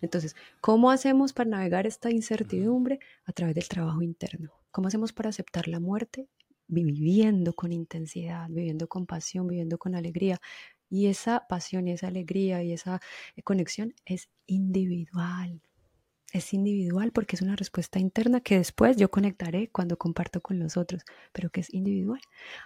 Speaker 1: Entonces, ¿cómo hacemos para navegar esta incertidumbre? A través del trabajo interno. ¿Cómo hacemos para aceptar la muerte? Viviendo con intensidad, viviendo con pasión, viviendo con alegría. Y esa pasión y esa alegría y esa conexión es individual. es individual porque es una respuesta interna que después yo conectaré cuando comparto con los otros, pero que es individual.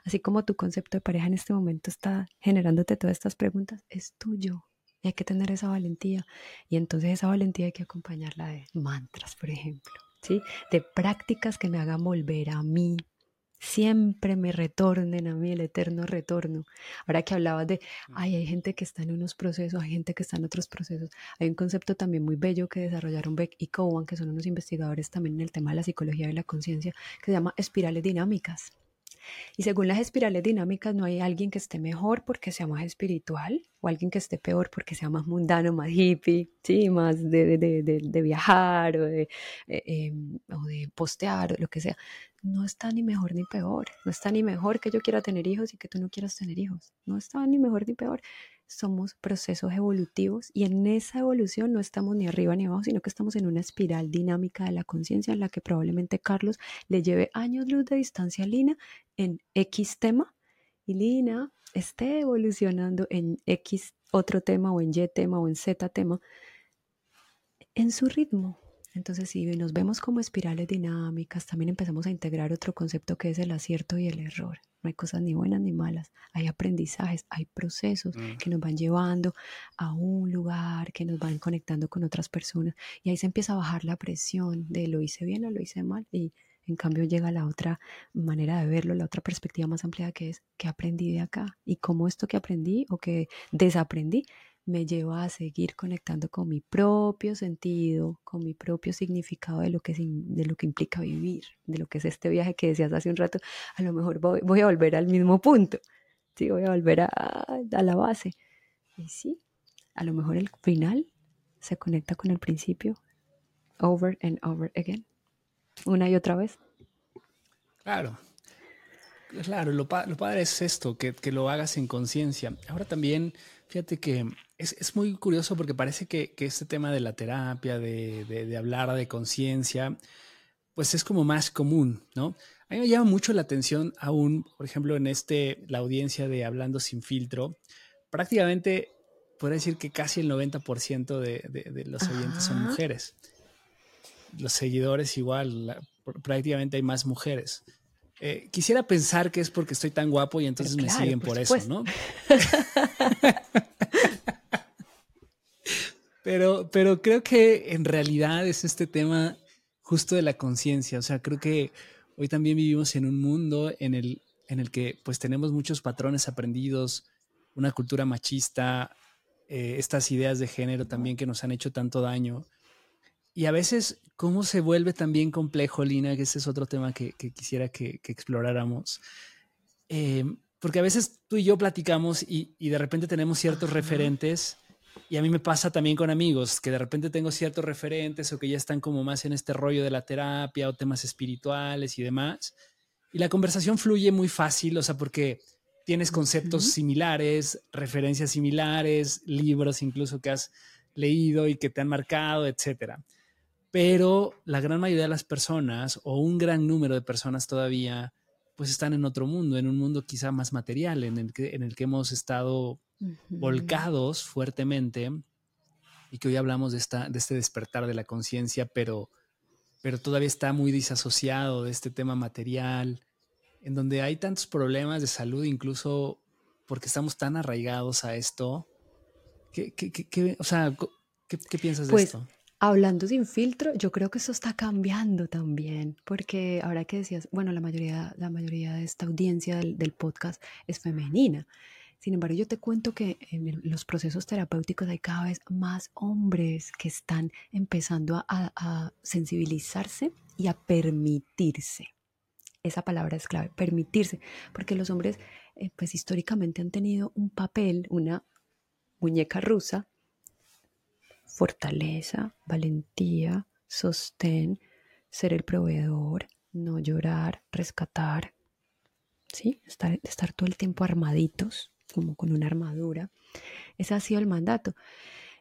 Speaker 1: Así como tu concepto de pareja en este momento está generándote todas estas preguntas, es tuyo. Hay que tener esa valentía. Y entonces esa valentía hay que acompañarla de mantras, por ejemplo, ¿sí? De prácticas que me hagan volver a mí, siempre me retornen a mí el eterno retorno. Ahora que hablabas de, ay, hay gente que está en unos procesos, hay gente que está en otros procesos. Hay un concepto también muy bello que desarrollaron Beck y Cowan, que son unos investigadores también en el tema de la psicología y la conciencia, que se llama espirales dinámicas. Y según las espirales dinámicas, no hay alguien que esté mejor porque sea más espiritual o alguien que esté peor porque sea más mundano, más hippie, ¿sí? más de, de, de, de viajar o eh, em, o de postear o lo que sea. No está ni mejor ni peor. No está ni mejor que yo quiera tener hijos y que tú no quieras tener hijos. No está ni mejor ni peor somos procesos evolutivos y en esa evolución no estamos ni arriba ni abajo, sino que estamos en una espiral dinámica de la conciencia en la que probablemente Carlos le lleve años luz de distancia a Lina en X tema y Lina esté evolucionando en X otro tema o en Y tema o en Z tema en su ritmo. Entonces, si nos vemos como espirales dinámicas, también empezamos a integrar otro concepto que es el acierto y el error. No hay cosas ni buenas ni malas, hay aprendizajes, hay procesos mm. que nos van llevando a un lugar, que nos van conectando con otras personas y ahí se empieza a bajar la presión de lo hice bien o lo hice mal y en cambio llega la otra manera de verlo, la otra perspectiva más amplia que es qué aprendí de acá y cómo esto que aprendí o que desaprendí me lleva a seguir conectando con mi propio sentido, con mi propio significado de lo que, de lo que implica vivir, de lo que es este viaje que decías hace un rato, a lo mejor voy, a volver al mismo punto, ¿sí? voy a volver a, la base. Y sí, a lo mejor el final se conecta con el principio, over and over again, una y otra vez.
Speaker 3: Claro, Claro, lo, padre es esto, que, que lo hagas en conciencia. Ahora también, fíjate que es, muy curioso porque parece que, este tema de la terapia, de, hablar de conciencia, pues es como más común, ¿no? A mí me llama mucho la atención aún, por ejemplo, en este, la audiencia de Hablando sin filtro, prácticamente podría decir que casi el 90% de, los oyentes son mujeres. Los seguidores igual, prácticamente hay más mujeres. Eh, quisiera pensar que es porque estoy tan guapo y entonces me siguen por eso, ¿no? *laughs* Pero, pero creo que en realidad es este tema justo de la conciencia. O sea, creo que hoy también vivimos en un mundo en el, en el que pues tenemos muchos patrones aprendidos, una cultura machista, eh, estas ideas de género también que nos han hecho tanto daño. Y a veces, ¿cómo se vuelve también complejo, Lina? Que ese es otro tema que, quisiera que, exploráramos. Eh, porque a veces tú y yo platicamos y, y de repente tenemos ciertos referentes y a mí me pasa también con amigos, que de repente tengo ciertos referentes o que ya están como más en este rollo de la terapia o temas espirituales y demás. Y la conversación fluye muy fácil, o sea, porque tienes conceptos similares, referencias similares, libros incluso que has leído y que te han marcado, etcétera. Pero la gran mayoría de las personas, o un gran número de personas todavía, pues están en otro mundo, en un mundo quizá más material, en el que, en el que hemos estado volcados fuertemente y que hoy hablamos de, esta, de este despertar de la conciencia, pero, pero todavía está muy disasociado de este tema material, en donde hay tantos problemas de salud, incluso porque estamos tan arraigados a esto. ¿Qué, qué, o sea, ¿qué, piensas de
Speaker 1: pues,
Speaker 3: esto?
Speaker 1: Hablando sin filtro, yo creo que eso está cambiando también, porque ahora que decías, bueno, la mayoría, la mayoría de esta audiencia del podcast es femenina. Sin embargo, yo te cuento que en los procesos terapéuticos hay cada vez más hombres que están empezando a, sensibilizarse y a permitirse. Esa palabra es clave, permitirse, porque los hombres eh, pues históricamente han tenido un papel, una muñeca rusa, fortaleza, valentía, sostén, ser el proveedor, no llorar, rescatar, ¿sí? Estar, todo el tiempo armaditos, como con una armadura. Ese ha sido el mandato.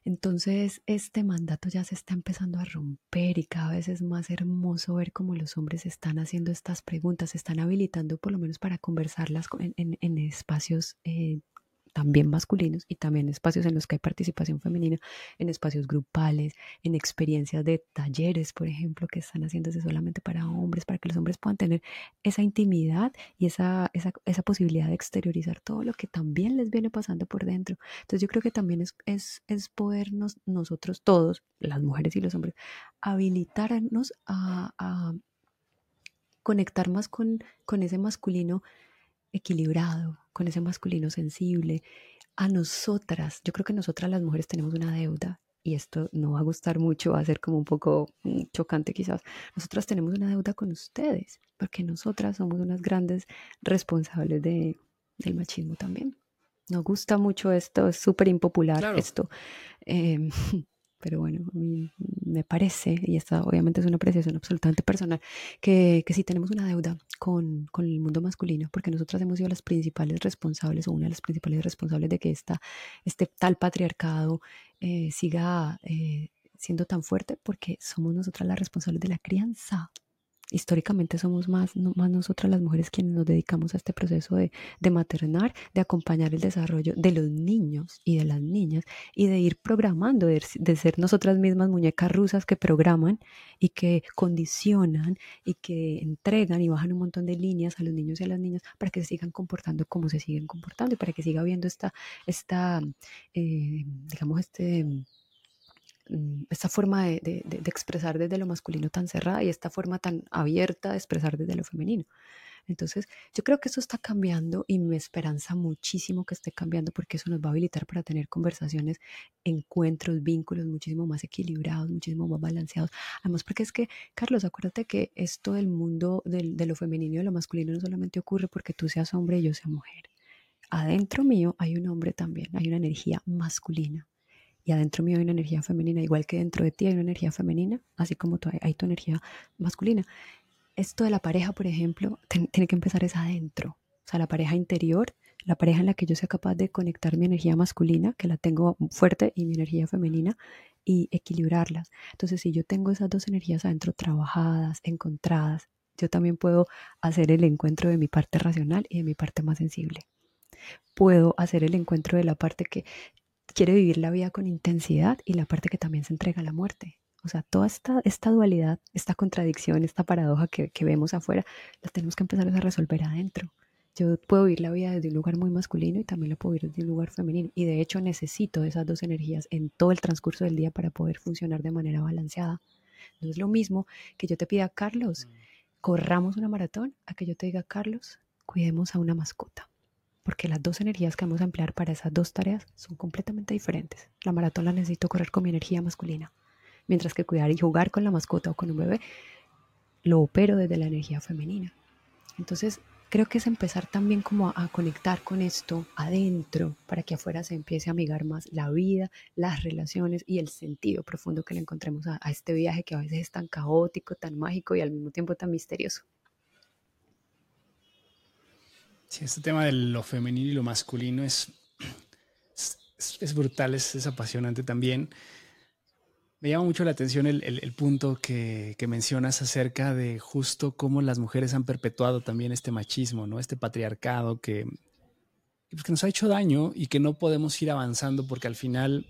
Speaker 1: Entonces, este mandato ya se está empezando a romper y cada vez es más hermoso ver cómo los hombres están haciendo estas preguntas, se están habilitando por lo menos para conversarlas en, espacios eh, también masculinos y también espacios en los que hay participación femenina, en espacios grupales, en experiencias de talleres, por ejemplo, que están haciéndose solamente para hombres, para que los hombres puedan tener esa intimidad y esa, esa, esa posibilidad de exteriorizar todo lo que también les viene pasando por dentro. Entonces yo creo que también es, es, es podernos nosotros todos, las mujeres y los hombres, habilitarnos a, a conectar más con, con ese masculino equilibrado, con ese masculino sensible. A nosotras, yo creo que nosotras las mujeres tenemos una deuda y esto no va a gustar mucho, va a ser como un poco mm, chocante quizás. Nosotras tenemos una deuda con ustedes, porque nosotras somos unas grandes responsables de, del machismo también. Nos gusta mucho esto, es súper impopular esto. Eh, *laughs* pero bueno, a mí me parece, y esta obviamente es una apreciación absolutamente personal, que, que sí tenemos una deuda con, con, el mundo masculino, porque nosotras hemos sido las principales responsables o una de las principales responsables de que esta, este tal patriarcado eh, siga eh, siendo tan fuerte, porque somos nosotras las responsables de la crianza históricamente somos más, más nosotras las mujeres quienes nos dedicamos a este proceso de, de, maternar, de acompañar el desarrollo de los niños y de las niñas y de ir programando, de, de, ser nosotras mismas muñecas rusas que programan y que condicionan y que entregan y bajan un montón de líneas a los niños y a las niñas para que se sigan comportando como se siguen comportando y para que siga habiendo esta, esta eh, digamos, este esta forma de, de, expresar desde lo masculino tan cerrada y esta forma tan abierta de expresar desde lo femenino. Entonces, yo creo que eso está cambiando y me esperanza muchísimo que esté cambiando porque eso nos va a habilitar para tener conversaciones, encuentros, vínculos muchísimo más equilibrados, muchísimo más balanceados. Además, porque es que, Carlos, acuérdate que esto del mundo del, de lo femenino y de lo masculino no solamente ocurre porque tú seas hombre y yo sea mujer. Adentro mío hay un hombre también, hay una energía masculina y adentro mío hay una energía femenina, igual que dentro de ti hay una energía femenina, así como hay tu energía masculina. Esto de la pareja, por ejemplo, tiene que empezar es adentro, o sea, la pareja interior, la pareja en la que yo sea capaz de conectar mi energía masculina, que la tengo fuerte, y mi energía femenina, y equilibrarlas. Entonces, si yo tengo esas dos energías adentro trabajadas, encontradas, yo también puedo hacer el encuentro de mi parte racional y de mi parte más sensible. Puedo hacer el encuentro de la parte que quiere vivir la vida con intensidad y la parte que también se entrega a la muerte. O sea, toda esta, esta dualidad, esta contradicción, esta paradoja que, que vemos afuera, la tenemos que empezar a resolver adentro. Yo puedo vivir la vida desde un lugar muy masculino y también la puedo vivir desde un lugar femenino. Y de hecho necesito esas dos energías en todo el transcurso del día para poder funcionar de manera balanceada. No es lo mismo que yo te pida, Carlos, mm. corramos una maratón, a que yo te diga, Carlos, cuidemos a una mascota porque las dos energías que vamos a emplear para esas dos tareas son completamente diferentes. La maratón la necesito correr con mi energía masculina, mientras que cuidar y jugar con la mascota o con un bebé lo opero desde la energía femenina. Entonces, creo que es empezar también como a, conectar con esto adentro para que afuera se empiece a amigar más la vida, las relaciones y el sentido profundo que le encontremos a este viaje que a veces es tan caótico, tan mágico y al mismo tiempo tan misterioso.
Speaker 3: Sí, este tema de lo femenino y lo masculino es, es, brutal, es, apasionante también. Me llama mucho la atención el, punto que, mencionas acerca de justo cómo las mujeres han perpetuado también este machismo, ¿no? Este patriarcado que, pues, que nos ha hecho daño y que no podemos ir avanzando porque al final,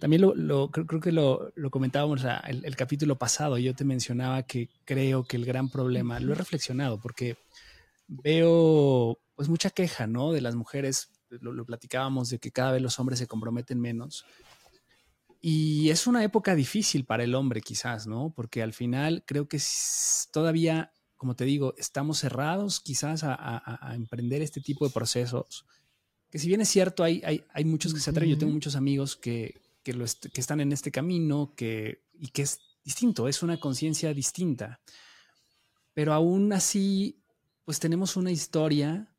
Speaker 3: también lo, creo, que lo, comentábamos el, el capítulo pasado, yo te mencionaba que creo que el gran problema, lo he reflexionado porque veo pues mucha queja, ¿no? De las mujeres, lo, platicábamos de que cada vez los hombres se comprometen menos. Y es una época difícil para el hombre quizás, ¿no? Porque al final creo que todavía, como te digo, estamos cerrados quizás a, emprender este tipo de procesos. Que si bien es cierto, hay, hay, muchos que se atreven, yo tengo muchos amigos que, que, que están en este camino que, y que es distinto, es una conciencia distinta. Pero aún así, pues tenemos una historia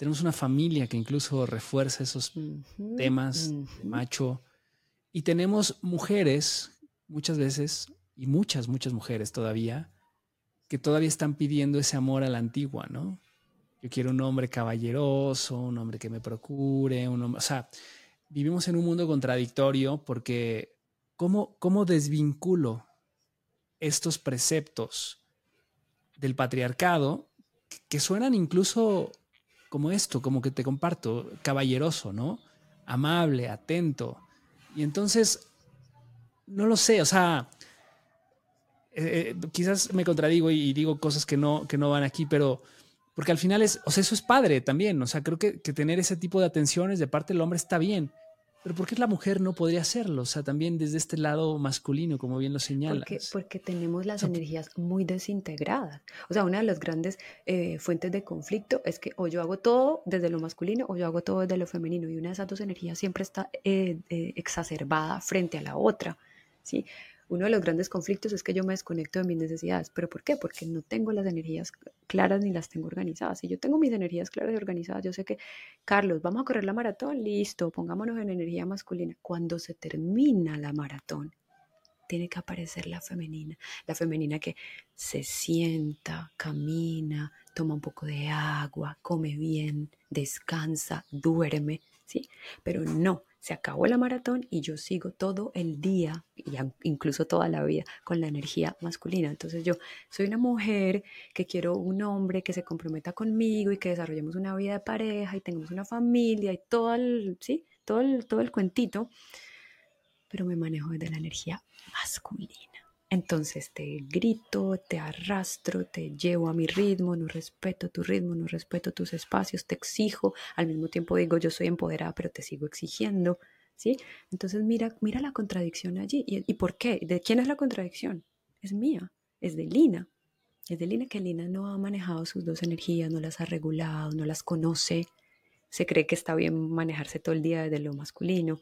Speaker 3: tenemos una familia que incluso refuerza esos temas de macho. Y tenemos mujeres, muchas veces, y muchas, muchas mujeres todavía, que todavía están pidiendo ese amor a la antigua, ¿no? Yo quiero un hombre caballeroso, un hombre que me procure, un hombre, o sea, vivimos en un mundo contradictorio porque ¿cómo, cómo desvinculo estos preceptos del patriarcado que suenan incluso como esto, como que te comparto, caballeroso, ¿no? Amable, atento. Y entonces, no lo sé, o sea, eh, eh, quizás me contradigo y, digo cosas que no, que no van aquí, pero porque al final es, o sea, eso es padre también, o sea, creo que, que tener ese tipo de atenciones de parte del hombre está bien, pero ¿por qué la mujer no podría hacerlo? O sea, también desde este lado masculino, como bien lo señalas.
Speaker 1: Porque, porque tenemos las energías muy desintegradas. O sea, una de las grandes eh, fuentes de conflicto es que o yo hago todo desde lo masculino o yo hago todo desde lo femenino. Y una de esas dos energías siempre está eh, eh, exacerbada frente a la otra. ¿sí? Uno de los grandes conflictos es que yo me desconecto de mis necesidades. ¿Pero por qué? Porque no tengo las energías claras ni las tengo organizadas. Si yo tengo mis energías claras y organizadas, yo sé que, Carlos, vamos a correr la maratón, listo, pongámonos en energía masculina. Cuando se termina la maratón, tiene que aparecer la femenina. La femenina que se sienta, camina, toma un poco de agua, come bien, descansa, duerme, ¿sí? Pero no, se acabó la maratón y yo sigo todo el día, y incluso toda la vida, con la energía masculina. Entonces yo soy una mujer que quiero un hombre que se comprometa conmigo y que desarrollemos una vida de pareja y tengamos una familia y todo el, ¿sí? todo el, todo el cuentito, pero me manejo desde la energía masculina. Entonces te grito, te arrastro, te llevo a mi ritmo, no respeto tu ritmo, no respeto tus espacios, te exijo, al mismo tiempo digo yo soy empoderada, pero te sigo exigiendo, ¿sí? Entonces mira, mira la contradicción allí. ¿Y, por qué? ¿De quién es la contradicción? Es mía, es de Lina. Es de Lina que Lina no ha manejado sus dos energías, no las ha regulado, no las conoce, se cree que está bien manejarse todo el día desde lo masculino,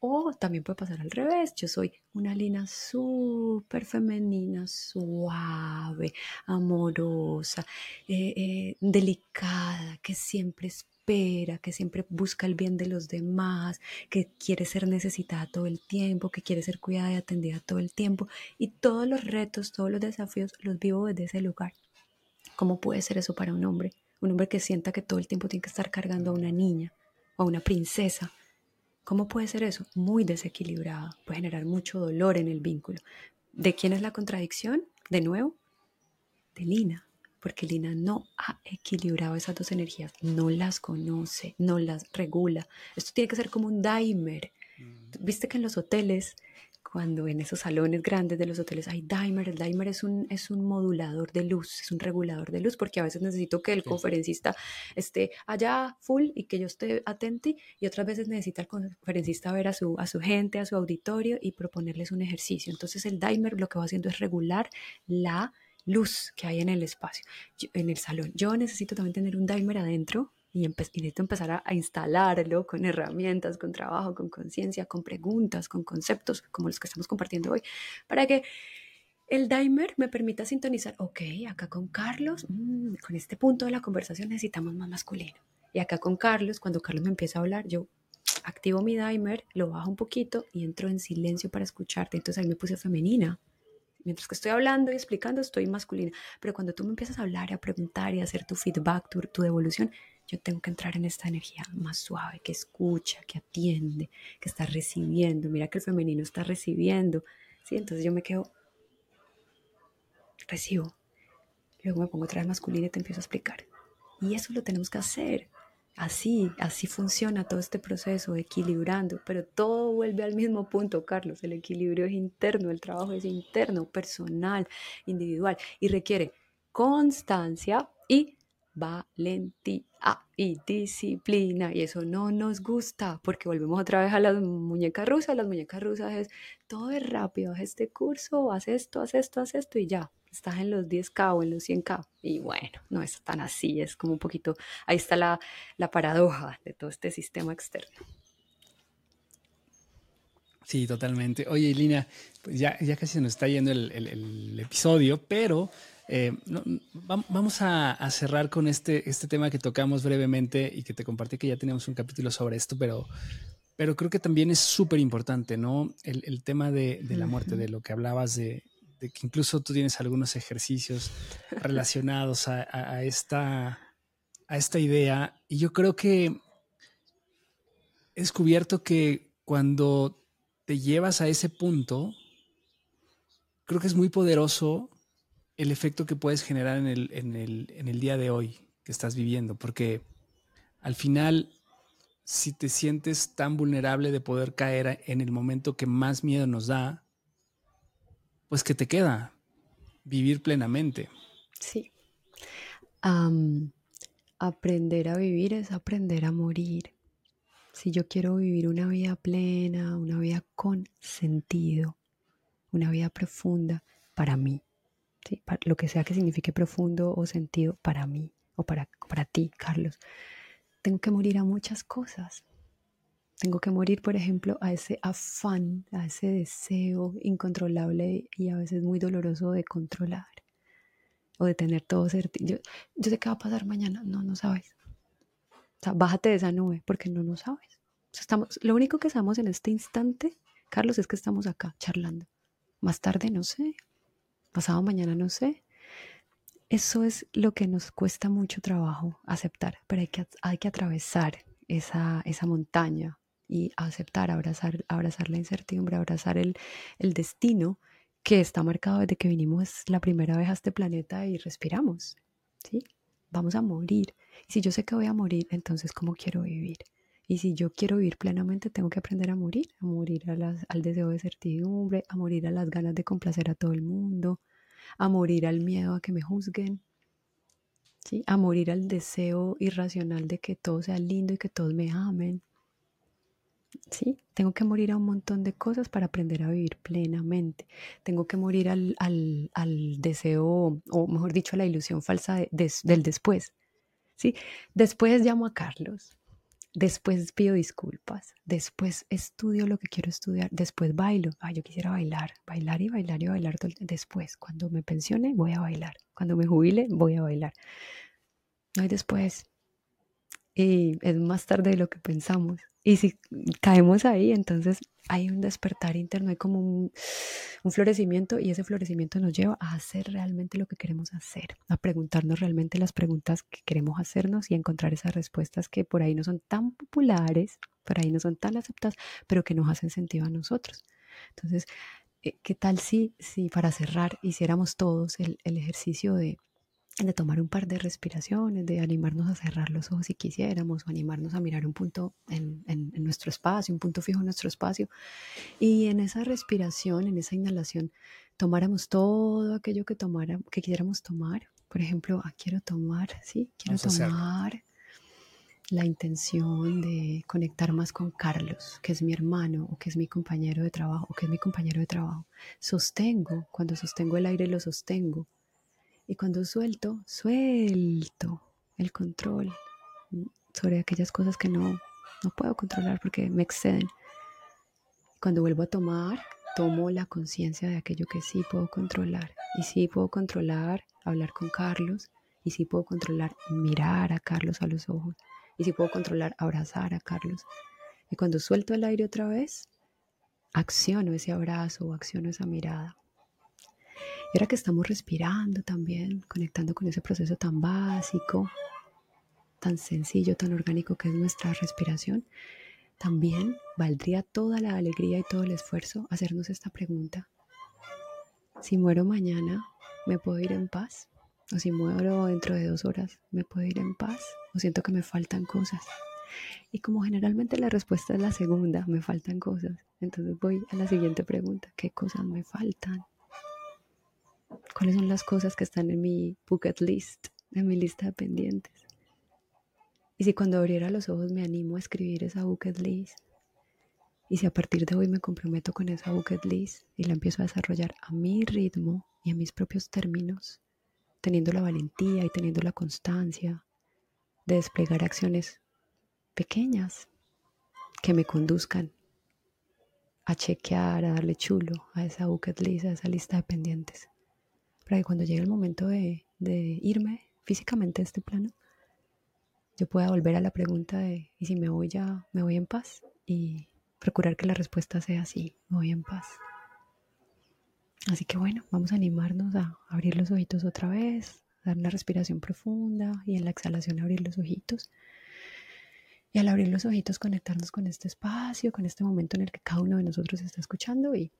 Speaker 1: o también puede pasar al revés. Yo soy una lina súper femenina, suave, amorosa, eh, eh, delicada, que siempre espera, que siempre busca el bien de los demás, que quiere ser necesitada todo el tiempo, que quiere ser cuidada y atendida todo el tiempo. Y todos los retos, todos los desafíos los vivo desde ese lugar. ¿Cómo puede ser eso para un hombre? Un hombre que sienta que todo el tiempo tiene que estar cargando a una niña o a una princesa ¿Cómo puede ser eso? Muy desequilibrado, puede generar mucho dolor en el vínculo. ¿De quién es la contradicción? De nuevo, de Lina, porque Lina no ha equilibrado esas dos energías, no las conoce, no las regula. Esto tiene que ser como un dimer. Mm. Viste que en los hoteles cuando en esos salones grandes de los hoteles hay dimer, el dimer es un, es un modulador de luz, es un regulador de luz, porque a veces necesito que el conferencista esté allá full y que yo esté atento y otras veces necesita el conferencista ver a su, a su gente, a su auditorio y proponerles un ejercicio. Entonces el dimer lo que va haciendo es regular la luz que hay en el espacio, en el salón. Yo necesito también tener un dimer adentro y, necesito empezar a, instalarlo con herramientas, con trabajo, con conciencia, con preguntas, con conceptos como los que estamos compartiendo hoy, para que el dimer me permita sintonizar, ok, acá con Carlos, mm, con este punto de la conversación necesitamos más masculino. Y acá con Carlos, cuando Carlos me empieza a hablar, yo activo mi dimer, lo bajo un poquito y entro en silencio para escucharte. Entonces ahí me puse femenina. Mientras que estoy hablando y explicando, estoy masculina. Pero cuando tú me empiezas a hablar y a preguntar y a hacer tu feedback, tu, tu devolución, yo tengo que entrar en esta energía más suave, que escucha, que atiende, que está recibiendo. Mira que el femenino está recibiendo. ¿sí? Entonces yo me quedo, recibo. Luego me pongo otra vez masculina y te empiezo a explicar. Y eso lo tenemos que hacer. Así, así funciona todo este proceso, equilibrando, pero todo vuelve al mismo punto, Carlos. El equilibrio es interno, el trabajo es interno, personal, individual y requiere constancia y valentía y disciplina. Y eso no nos gusta porque volvemos otra vez a las muñecas rusas. Las muñecas rusas es todo es rápido, haz este curso, haz esto, haz esto, haz esto y ya. Estás en los 10K o en los 100K. Y bueno, no es tan así, es como un poquito, ahí está la, la paradoja de todo este sistema externo.
Speaker 3: Sí, totalmente. Oye, Lina, pues ya, ya casi se nos está yendo el, el episodio, pero eh, vamos a, cerrar con este, este tema que tocamos brevemente y que te compartí que ya teníamos un capítulo sobre esto, pero, pero creo que también es súper importante, ¿no? El, tema de, la muerte, de lo que hablabas de, que incluso tú tienes algunos ejercicios relacionados a, esta, a esta idea. Y yo creo que he descubierto que cuando te llevas a ese punto, creo que es muy poderoso el efecto que puedes generar en el, día de hoy que estás viviendo, porque al final, si te sientes tan vulnerable de poder caer en el momento que más miedo nos da, pues que te queda vivir plenamente.
Speaker 1: Sí. aprender a vivir es aprender a morir. Si yo quiero vivir una vida plena, una vida con sentido, una vida profunda para mí, lo que sea que signifique profundo o sentido para mí o para, para ti, Carlos, tengo que morir a muchas cosas. Tengo que morir, por ejemplo, a ese afán, a ese deseo incontrolable y a veces muy doloroso de controlar o de tener todo certeza. Yo, sé qué va a pasar mañana. No, no sabes. O bájate de esa nube porque no lo sabes. estamos, lo único que sabemos en este instante, Carlos, es que estamos acá charlando. Más tarde no sé. Pasado mañana no sé. Eso es lo que nos cuesta mucho trabajo aceptar, pero hay que, hay que atravesar esa, esa montaña y aceptar, abrazar, abrazar la incertidumbre, abrazar el, el destino que está marcado desde que vinimos la primera vez a este planeta y respiramos. ¿sí? Vamos a morir. Si yo sé que voy a morir, entonces ¿cómo quiero vivir? Y si yo quiero vivir plenamente, tengo que aprender a morir, a morir al deseo de certidumbre, a morir a las ganas de complacer a todo el mundo, a morir al miedo a que me juzguen, ¿sí? a morir al deseo irracional de que todo sea lindo y que todos me amen, ¿sí? Tengo que morir a un montón de cosas para aprender a vivir plenamente. Tengo que morir al, deseo, o mejor dicho, a la ilusión falsa del después, ¿sí? Después llamo a Carlos, después pido disculpas, después estudio lo que quiero estudiar, después bailo. Ah, yo quisiera bailar, bailar y bailar y bailar. Después, cuando me pensione, voy a bailar. Cuando me jubile, voy a bailar. No hay después. Y es más tarde de lo que pensamos. Y si caemos ahí, entonces hay un despertar interno, hay como un, florecimiento y ese florecimiento nos lleva a hacer realmente lo que queremos hacer, a preguntarnos realmente las preguntas que queremos hacernos y encontrar esas respuestas que por ahí no son tan populares, por ahí no son tan aceptadas, pero que nos hacen sentido a nosotros. Entonces, eh, ¿qué tal si, si para cerrar hiciéramos todos el ejercicio de de tomar un par de respiraciones, de animarnos a cerrar los ojos si quisiéramos, o animarnos a mirar un punto en, nuestro espacio, un punto fijo en nuestro espacio. Y en esa respiración, en esa inhalación, tomáramos todo aquello que, tomara, que quisiéramos tomar. Por ejemplo, ah, quiero tomar, sí, quiero tomar la intención de conectar más con Carlos, que es mi hermano, o que es mi compañero de trabajo, o que es mi compañero de trabajo. Sostengo, cuando sostengo el aire lo sostengo y cuando suelto, suelto el control sobre aquellas cosas que no, no puedo controlar porque me exceden. Cuando vuelvo a tomar, tomo la conciencia de aquello que sí puedo controlar. Y sí puedo controlar hablar con Carlos. Y sí puedo controlar mirar a Carlos a los ojos. Y sí puedo controlar abrazar a Carlos. Y cuando suelto el aire otra vez, acciono ese abrazo o acciono esa mirada. Y ahora que estamos respirando también, conectando con ese proceso tan básico, tan sencillo, tan orgánico que es nuestra respiración, también valdría toda la alegría y todo el esfuerzo hacernos esta pregunta. Si muero mañana, ¿me puedo ir en paz? O si muero dentro de dos horas, ¿me puedo ir en paz? O siento que me faltan cosas. Y como generalmente la respuesta es la segunda, me faltan cosas. Entonces voy a la siguiente pregunta, ¿qué cosas me faltan? Cuáles son las cosas que están en mi bucket list, en mi lista de pendientes. Y si cuando abriera los ojos me animo a escribir esa bucket list, y si a partir de hoy me comprometo con esa bucket list y la empiezo a desarrollar a mi ritmo y a mis propios términos, teniendo la valentía y teniendo la constancia de desplegar acciones pequeñas que me conduzcan a chequear, a darle chulo a esa bucket list, a esa lista de pendientes para que cuando llegue el momento de, irme físicamente a este plano, yo pueda volver a la pregunta de, ¿y si me voy ya, me voy en paz? Y procurar que la respuesta sea sí, me voy en paz. Así que bueno, vamos a animarnos a abrir los ojitos otra vez, dar una respiración profunda y en la exhalación abrir los ojitos. Y al abrir los ojitos conectarnos con este espacio, con este momento en el que cada uno de nosotros está escuchando y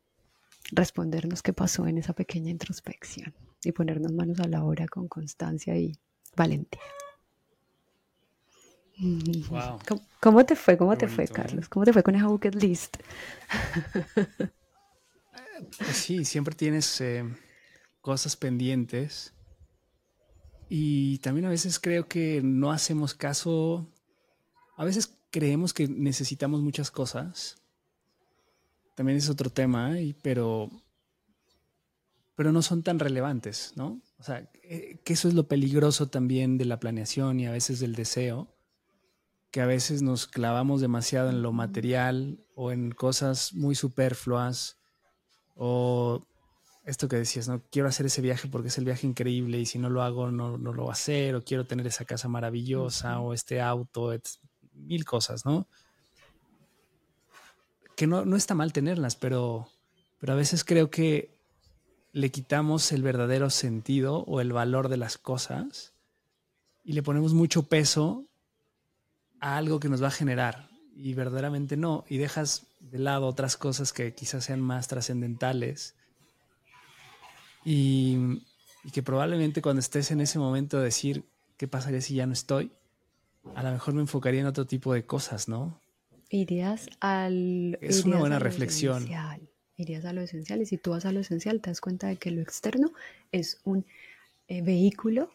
Speaker 1: respondernos qué pasó en esa pequeña introspección y ponernos manos a la obra con constancia y valentía.
Speaker 3: Wow.
Speaker 1: ¿Cómo, te fue? ¿Cómo te fue, ¿eh? Carlos? ¿Cómo te fue con esa bucket list?
Speaker 3: Pues sí, siempre tienes eh, cosas pendientes. Y también a veces creo que no hacemos caso. A veces creemos que necesitamos muchas cosas. También es otro tema, pero, pero no son tan relevantes, ¿no? O sea, eh, que eso es lo peligroso también de la planeación y a veces del deseo, que a veces nos clavamos demasiado en lo material o en cosas muy superfluas o esto que decías, no quiero hacer ese viaje porque es el viaje increíble y si no lo hago no, no lo voy a hacer o quiero tener esa casa maravillosa o este auto, mil cosas, ¿no? Que no, no está mal tenerlas, pero, pero a veces creo que le quitamos el verdadero sentido o el valor de las cosas y le ponemos mucho peso a algo que nos va a generar y verdaderamente no, y dejas de lado otras cosas que quizás sean más trascendentales y, que probablemente cuando estés en ese momento de decir qué pasaría si ya no estoy, a lo mejor me enfocaría en otro tipo de cosas, ¿no?
Speaker 1: Irías al...
Speaker 3: Es una buena reflexión
Speaker 1: irías a lo esencial y si tú vas a lo esencial te das cuenta de que lo externo es un eh, vehículo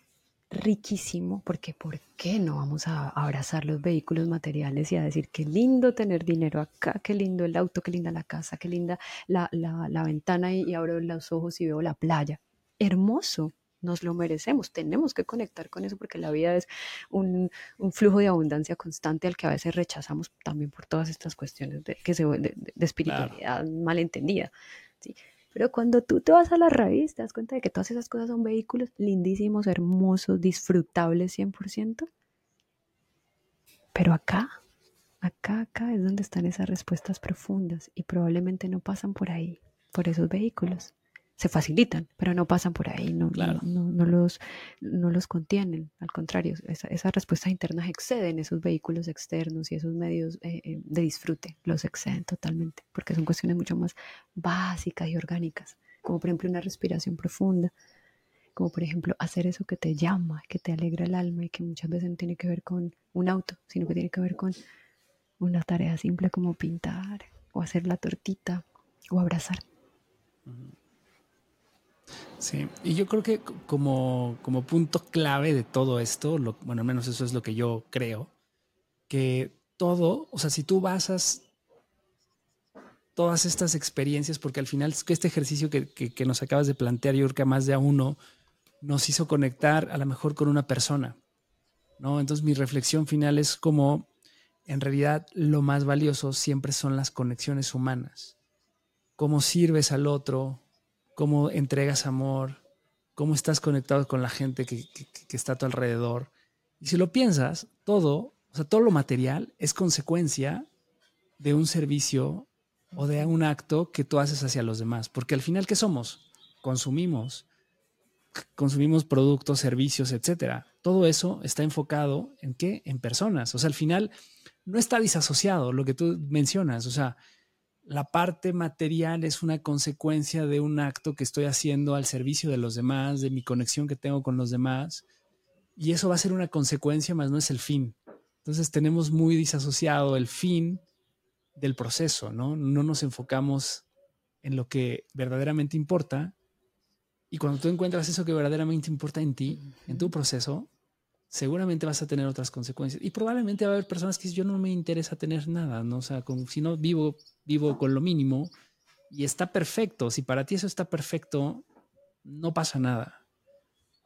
Speaker 1: riquísimo, porque ¿por qué no vamos a abrazar los vehículos materiales y a decir qué lindo tener dinero acá, qué lindo el auto, qué linda la casa, qué linda la, la ventana y, y abro los ojos y veo la playa? Hermoso, nos lo merecemos, tenemos que conectar con eso porque la vida es un, flujo de abundancia constante al que a veces rechazamos también por todas estas cuestiones de, que se, de, espiritualidad malentendida. ¿sí? Pero cuando tú te vas a la raíz, te das cuenta de que todas esas cosas son vehículos lindísimos, hermosos, disfrutables 100%. Pero acá, acá, acá es donde están esas respuestas profundas y probablemente no pasan por ahí, por esos vehículos se facilitan, pero no pasan por ahí, no, no, los, no los contienen. Al contrario, esas respuestas internas exceden esos vehículos externos y esos medios eh, eh, de disfrute, los exceden totalmente, porque son cuestiones mucho más básicas y orgánicas, como por ejemplo una respiración profunda, como por ejemplo hacer eso que te llama, que te alegra el alma y que muchas veces no tiene que ver con un auto, sino que tiene que ver con una tarea simple como pintar o hacer la tortita o abrazar.
Speaker 3: Sí, y yo creo que como, como punto clave de todo esto, bueno, al menos eso es lo que yo creo, que todo, o sea, si tú basas todas estas experiencias, porque al final es que este ejercicio que, que, nos acabas de plantear, yo creo que a más de a uno nos hizo conectar a lo mejor con una persona, ¿no? Entonces mi reflexión final es como, en realidad, lo más valioso siempre son las conexiones humanas. Cómo sirves al otro, cómo entregas amor, cómo estás conectado con la gente que, está a tu alrededor. Y si lo piensas, todo, o sea, todo lo material es consecuencia de un servicio o de un acto que tú haces hacia los demás. Porque al final, ¿qué somos? Consumimos. Consumimos productos, servicios, etcétera. Todo eso está enfocado en qué? En personas. O sea, al final no está disasociado lo que tú mencionas. O sea, la parte material es una consecuencia de un acto que estoy haciendo al servicio de los demás, de mi conexión que tengo con los demás. Y eso va a ser una consecuencia, más no es el fin. Entonces tenemos muy disasociado el fin del proceso, ¿no? No nos enfocamos en lo que verdaderamente importa. Y cuando tú encuentras eso que verdaderamente importa en ti, en tu proceso, seguramente vas a tener otras consecuencias. Y probablemente va a haber personas que yo no me interesa tener nada, ¿no? O sea, como, si no vivo, vivo con lo mínimo y está perfecto. Si para ti eso está perfecto, no pasa nada.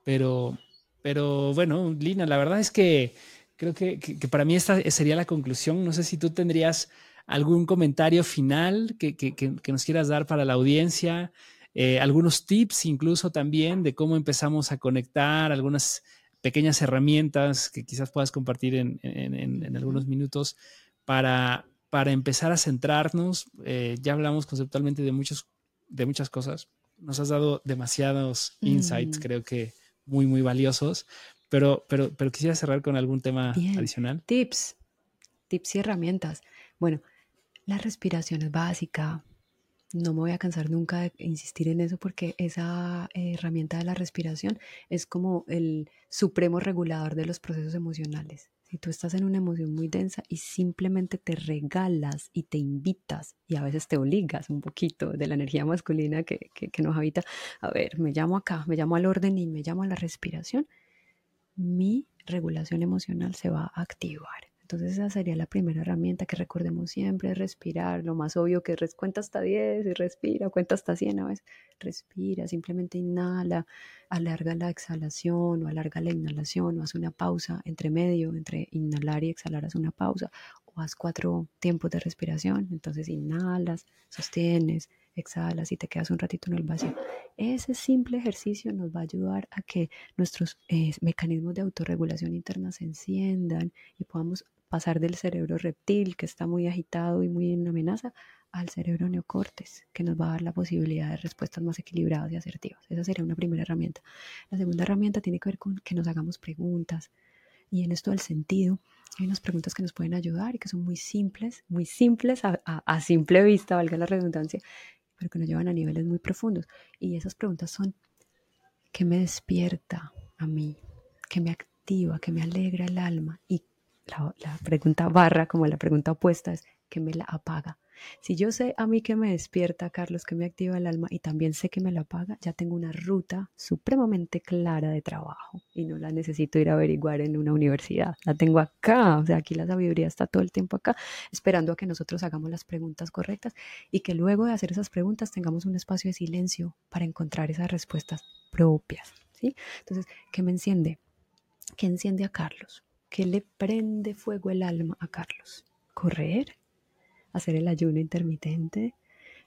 Speaker 3: Pero, pero bueno, Lina, la verdad es que creo que, que, para mí esta sería la conclusión. No sé si tú tendrías algún comentario final que, que nos quieras dar para la audiencia. Eh, algunos tips incluso también de cómo empezamos a conectar, algunas pequeñas herramientas que quizás puedas compartir en, algunos minutos para, para empezar a centrarnos. Eh, ya hablamos conceptualmente de, muchos, de muchas cosas. Nos has dado demasiados insights, mm. creo que muy, muy valiosos, pero, pero, pero quisiera cerrar con algún tema adicional.
Speaker 1: Tips, tips y herramientas. Bueno, la respiración es básica, no me voy a cansar nunca de insistir en eso porque esa herramienta de la respiración es como el supremo regulador de los procesos emocionales. Si tú estás en una emoción muy densa y simplemente te regalas y te invitas y a veces te obligas un poquito de la energía masculina que, que nos habita, a ver, me llamo acá, me llamo al orden y me llamo a la respiración, mi regulación emocional se va a activar. Entonces esa sería la primera herramienta que recordemos siempre, respirar, lo más obvio que es cuenta hasta 10 y respira, cuenta hasta 100 a veces, respira, simplemente inhala, alarga la exhalación o alarga la inhalación o haz una pausa entre medio, entre inhalar y exhalar, haz una pausa o haz cuatro tiempos de respiración, entonces inhalas, sostienes, exhalas y te quedas un ratito en el vacío. Ese simple ejercicio nos va a ayudar a que nuestros eh, mecanismos de autorregulación interna se enciendan y podamos pasar del cerebro reptil, que está muy agitado y muy en amenaza, al cerebro neocortes, que nos va a dar la posibilidad de respuestas más equilibradas y asertivas. Esa sería una primera herramienta. La segunda herramienta tiene que ver con que nos hagamos preguntas. Y en esto del sentido, hay unas preguntas que nos pueden ayudar y que son muy simples, muy simples a simple vista, valga la redundancia, pero que nos llevan a niveles muy profundos. Y esas preguntas son, ¿qué me despierta a mí? ¿Qué me activa? ¿Qué me alegra el alma? Y la, pregunta barra, como la pregunta opuesta, es, ¿qué me la apaga? Si yo sé a mí que me despierta, Carlos, que me activa el alma y también sé que me la paga, ya tengo una ruta supremamente clara de trabajo y no la necesito ir a averiguar en una universidad. La tengo acá, o sea, aquí la sabiduría está todo el tiempo acá, esperando a que nosotros hagamos las preguntas correctas y que luego de hacer esas preguntas tengamos un espacio de silencio para encontrar esas respuestas propias. ¿sí? Entonces, ¿qué me enciende? ¿Qué enciende a Carlos? ¿Qué le prende fuego el alma a Carlos? ¿Correr? hacer el ayuno intermitente,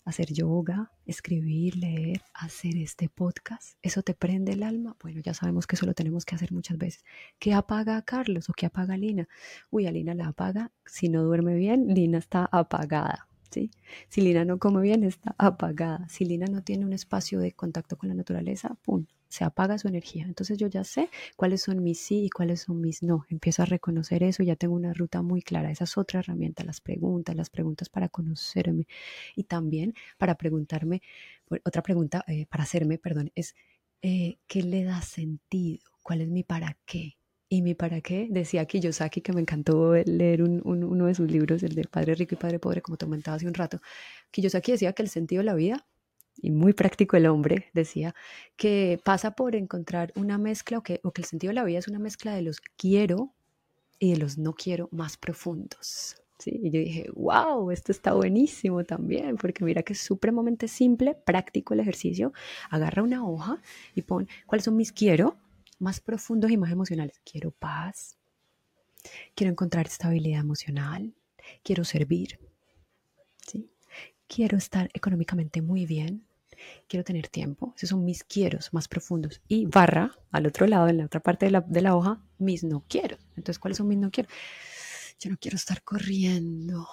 Speaker 1: hacer yoga, escribir, leer, hacer este podcast, ¿eso te prende el alma? Bueno, ya sabemos que eso lo tenemos que hacer muchas veces. ¿Qué apaga a Carlos o qué apaga a Lina? Uy, a Lina la apaga. Si no duerme bien, Lina está apagada. ¿sí? Si Lina no come bien, está apagada. Si Lina no tiene un espacio de contacto con la naturaleza, ¡pum! Se apaga su energía. Entonces yo ya sé cuáles son mis sí y cuáles son mis no. Empiezo a reconocer eso, ya tengo una ruta muy clara. Esa es otra herramienta, las preguntas, las preguntas para conocerme y también para preguntarme, otra pregunta eh, para hacerme, perdón, es eh, ¿qué le da sentido? ¿Cuál es mi para qué? Y mi para qué, decía Kiyosaki, que me encantó leer uno de sus libros, el de Padre Rico y Padre Pobre, como te comentaba hace un rato. Kiyosaki decía que el sentido de la vida y muy práctico el hombre, decía, que pasa por encontrar una mezcla o que, o que el sentido de la vida es una mezcla de los quiero y de los no quiero más profundos. ¿sí? Y yo dije, wow, esto está buenísimo también, porque mira que es supremamente simple, práctico el ejercicio. Agarra una hoja y pon cuáles son mis quiero más profundos y más emocionales. Quiero paz, quiero encontrar estabilidad emocional, quiero servir, ¿sí? quiero estar económicamente muy bien, quiero tener tiempo, esos son mis quieros más profundos. Y barra, al otro lado, en la otra parte de la, de la hoja, mis no quiero. Entonces, ¿cuáles son mis no quiero? Yo no quiero estar corriendo.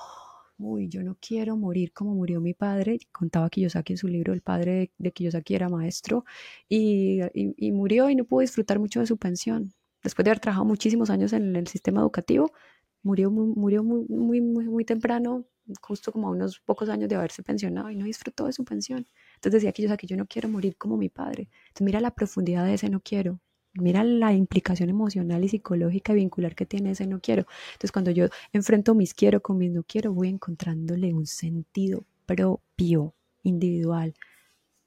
Speaker 1: Uy, yo no quiero morir como murió mi padre. Contaba Kiyosaki en su libro, el padre de Kiyosaki era maestro y, y, murió y no pudo disfrutar mucho de su pensión. Después de haber trabajado muchísimos años en el sistema educativo, murió, murió muy, muy, muy, muy temprano, justo como a unos pocos años de haberse pensionado y no disfrutó de su pensión. Entonces decía que yo, que yo no quiero morir como mi padre. Entonces mira la profundidad de ese no quiero. Mira la implicación emocional y psicológica y vincular que tiene ese no quiero. Entonces cuando yo enfrento mis quiero con mis no quiero, voy encontrándole un sentido propio, individual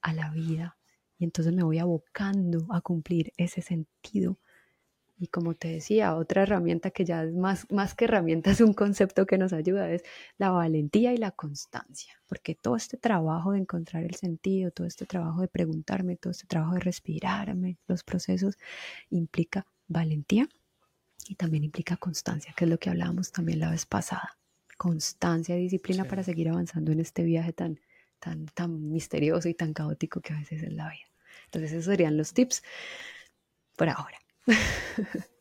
Speaker 1: a la vida. Y entonces me voy abocando a cumplir ese sentido y como te decía, otra herramienta que ya es más, más que herramienta, es un concepto que nos ayuda, es la valentía y la constancia, porque todo este trabajo de encontrar el sentido, todo este trabajo de preguntarme, todo este trabajo de respirarme, los procesos, implica valentía y también implica constancia, que es lo que hablábamos también la vez pasada. Constancia y disciplina para seguir avanzando en este viaje tan, tan, tan misterioso y tan caótico que a veces es la vida. Entonces esos serían los tips por ahora. *laughs*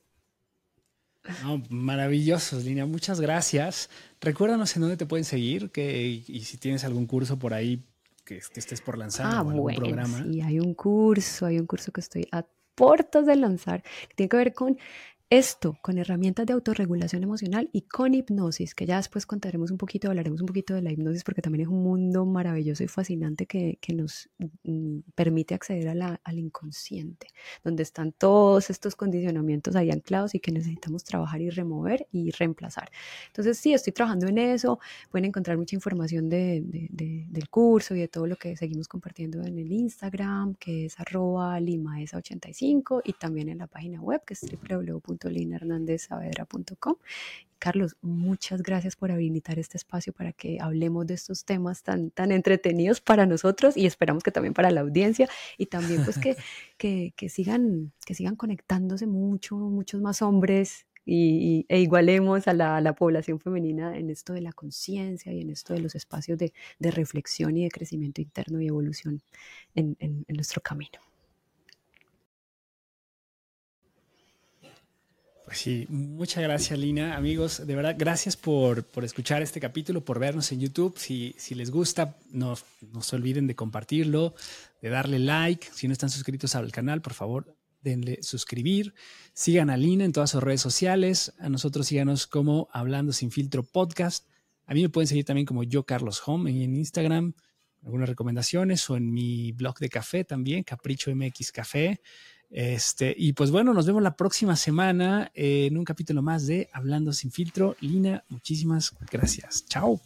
Speaker 3: No, maravillosos, Lina. Muchas gracias. Recuérdanos en dónde te pueden seguir que, y si tienes algún curso por ahí que, estés por lanzar ah, o algún programa.
Speaker 1: Sí, hay un curso, hay un curso que estoy a puertas de lanzar que tiene que ver con esto con herramientas de autorregulación emocional y con hipnosis, que ya después contaremos un poquito, hablaremos un poquito de la hipnosis porque también es un mundo maravilloso y fascinante que, nos mm, permite acceder al inconsciente, donde están todos estos condicionamientos ahí anclados y que necesitamos trabajar y remover y reemplazar. Entonces sí, estoy trabajando en eso, pueden encontrar mucha información del curso y de todo lo que seguimos compartiendo en el Instagram, que es arroba limaesa85 y también en la página web que es www linahernandezsaavedra.com. Carlos, muchas gracias por habilitar este espacio para que hablemos de estos temas tan, tan entretenidos para nosotros y esperamos que también para la audiencia y también pues que, *laughs* que, sigan, que sigan conectándose mucho, muchos más hombres y, e igualemos a la, población femenina en esto de la conciencia y en esto de los espacios de, reflexión y de crecimiento interno y evolución en nuestro camino.
Speaker 3: Pues sí, muchas gracias Lina. Amigos, de verdad, gracias por, escuchar este capítulo, por vernos en YouTube. Si, si les gusta, no, no, se olviden de compartirlo, de darle like. Si no están suscritos al canal, por favor, denle suscribir. Sigan a Lina en todas sus redes sociales. A nosotros síganos como Hablando Sin Filtro Podcast. A mí me pueden seguir también como yo, Carlos Home, en Instagram. Algunas recomendaciones o en mi blog de café también, Capricho MX Café. Este, y pues bueno, nos vemos la próxima semana en un capítulo más de Hablando sin filtro. Lina, muchísimas gracias. Chao.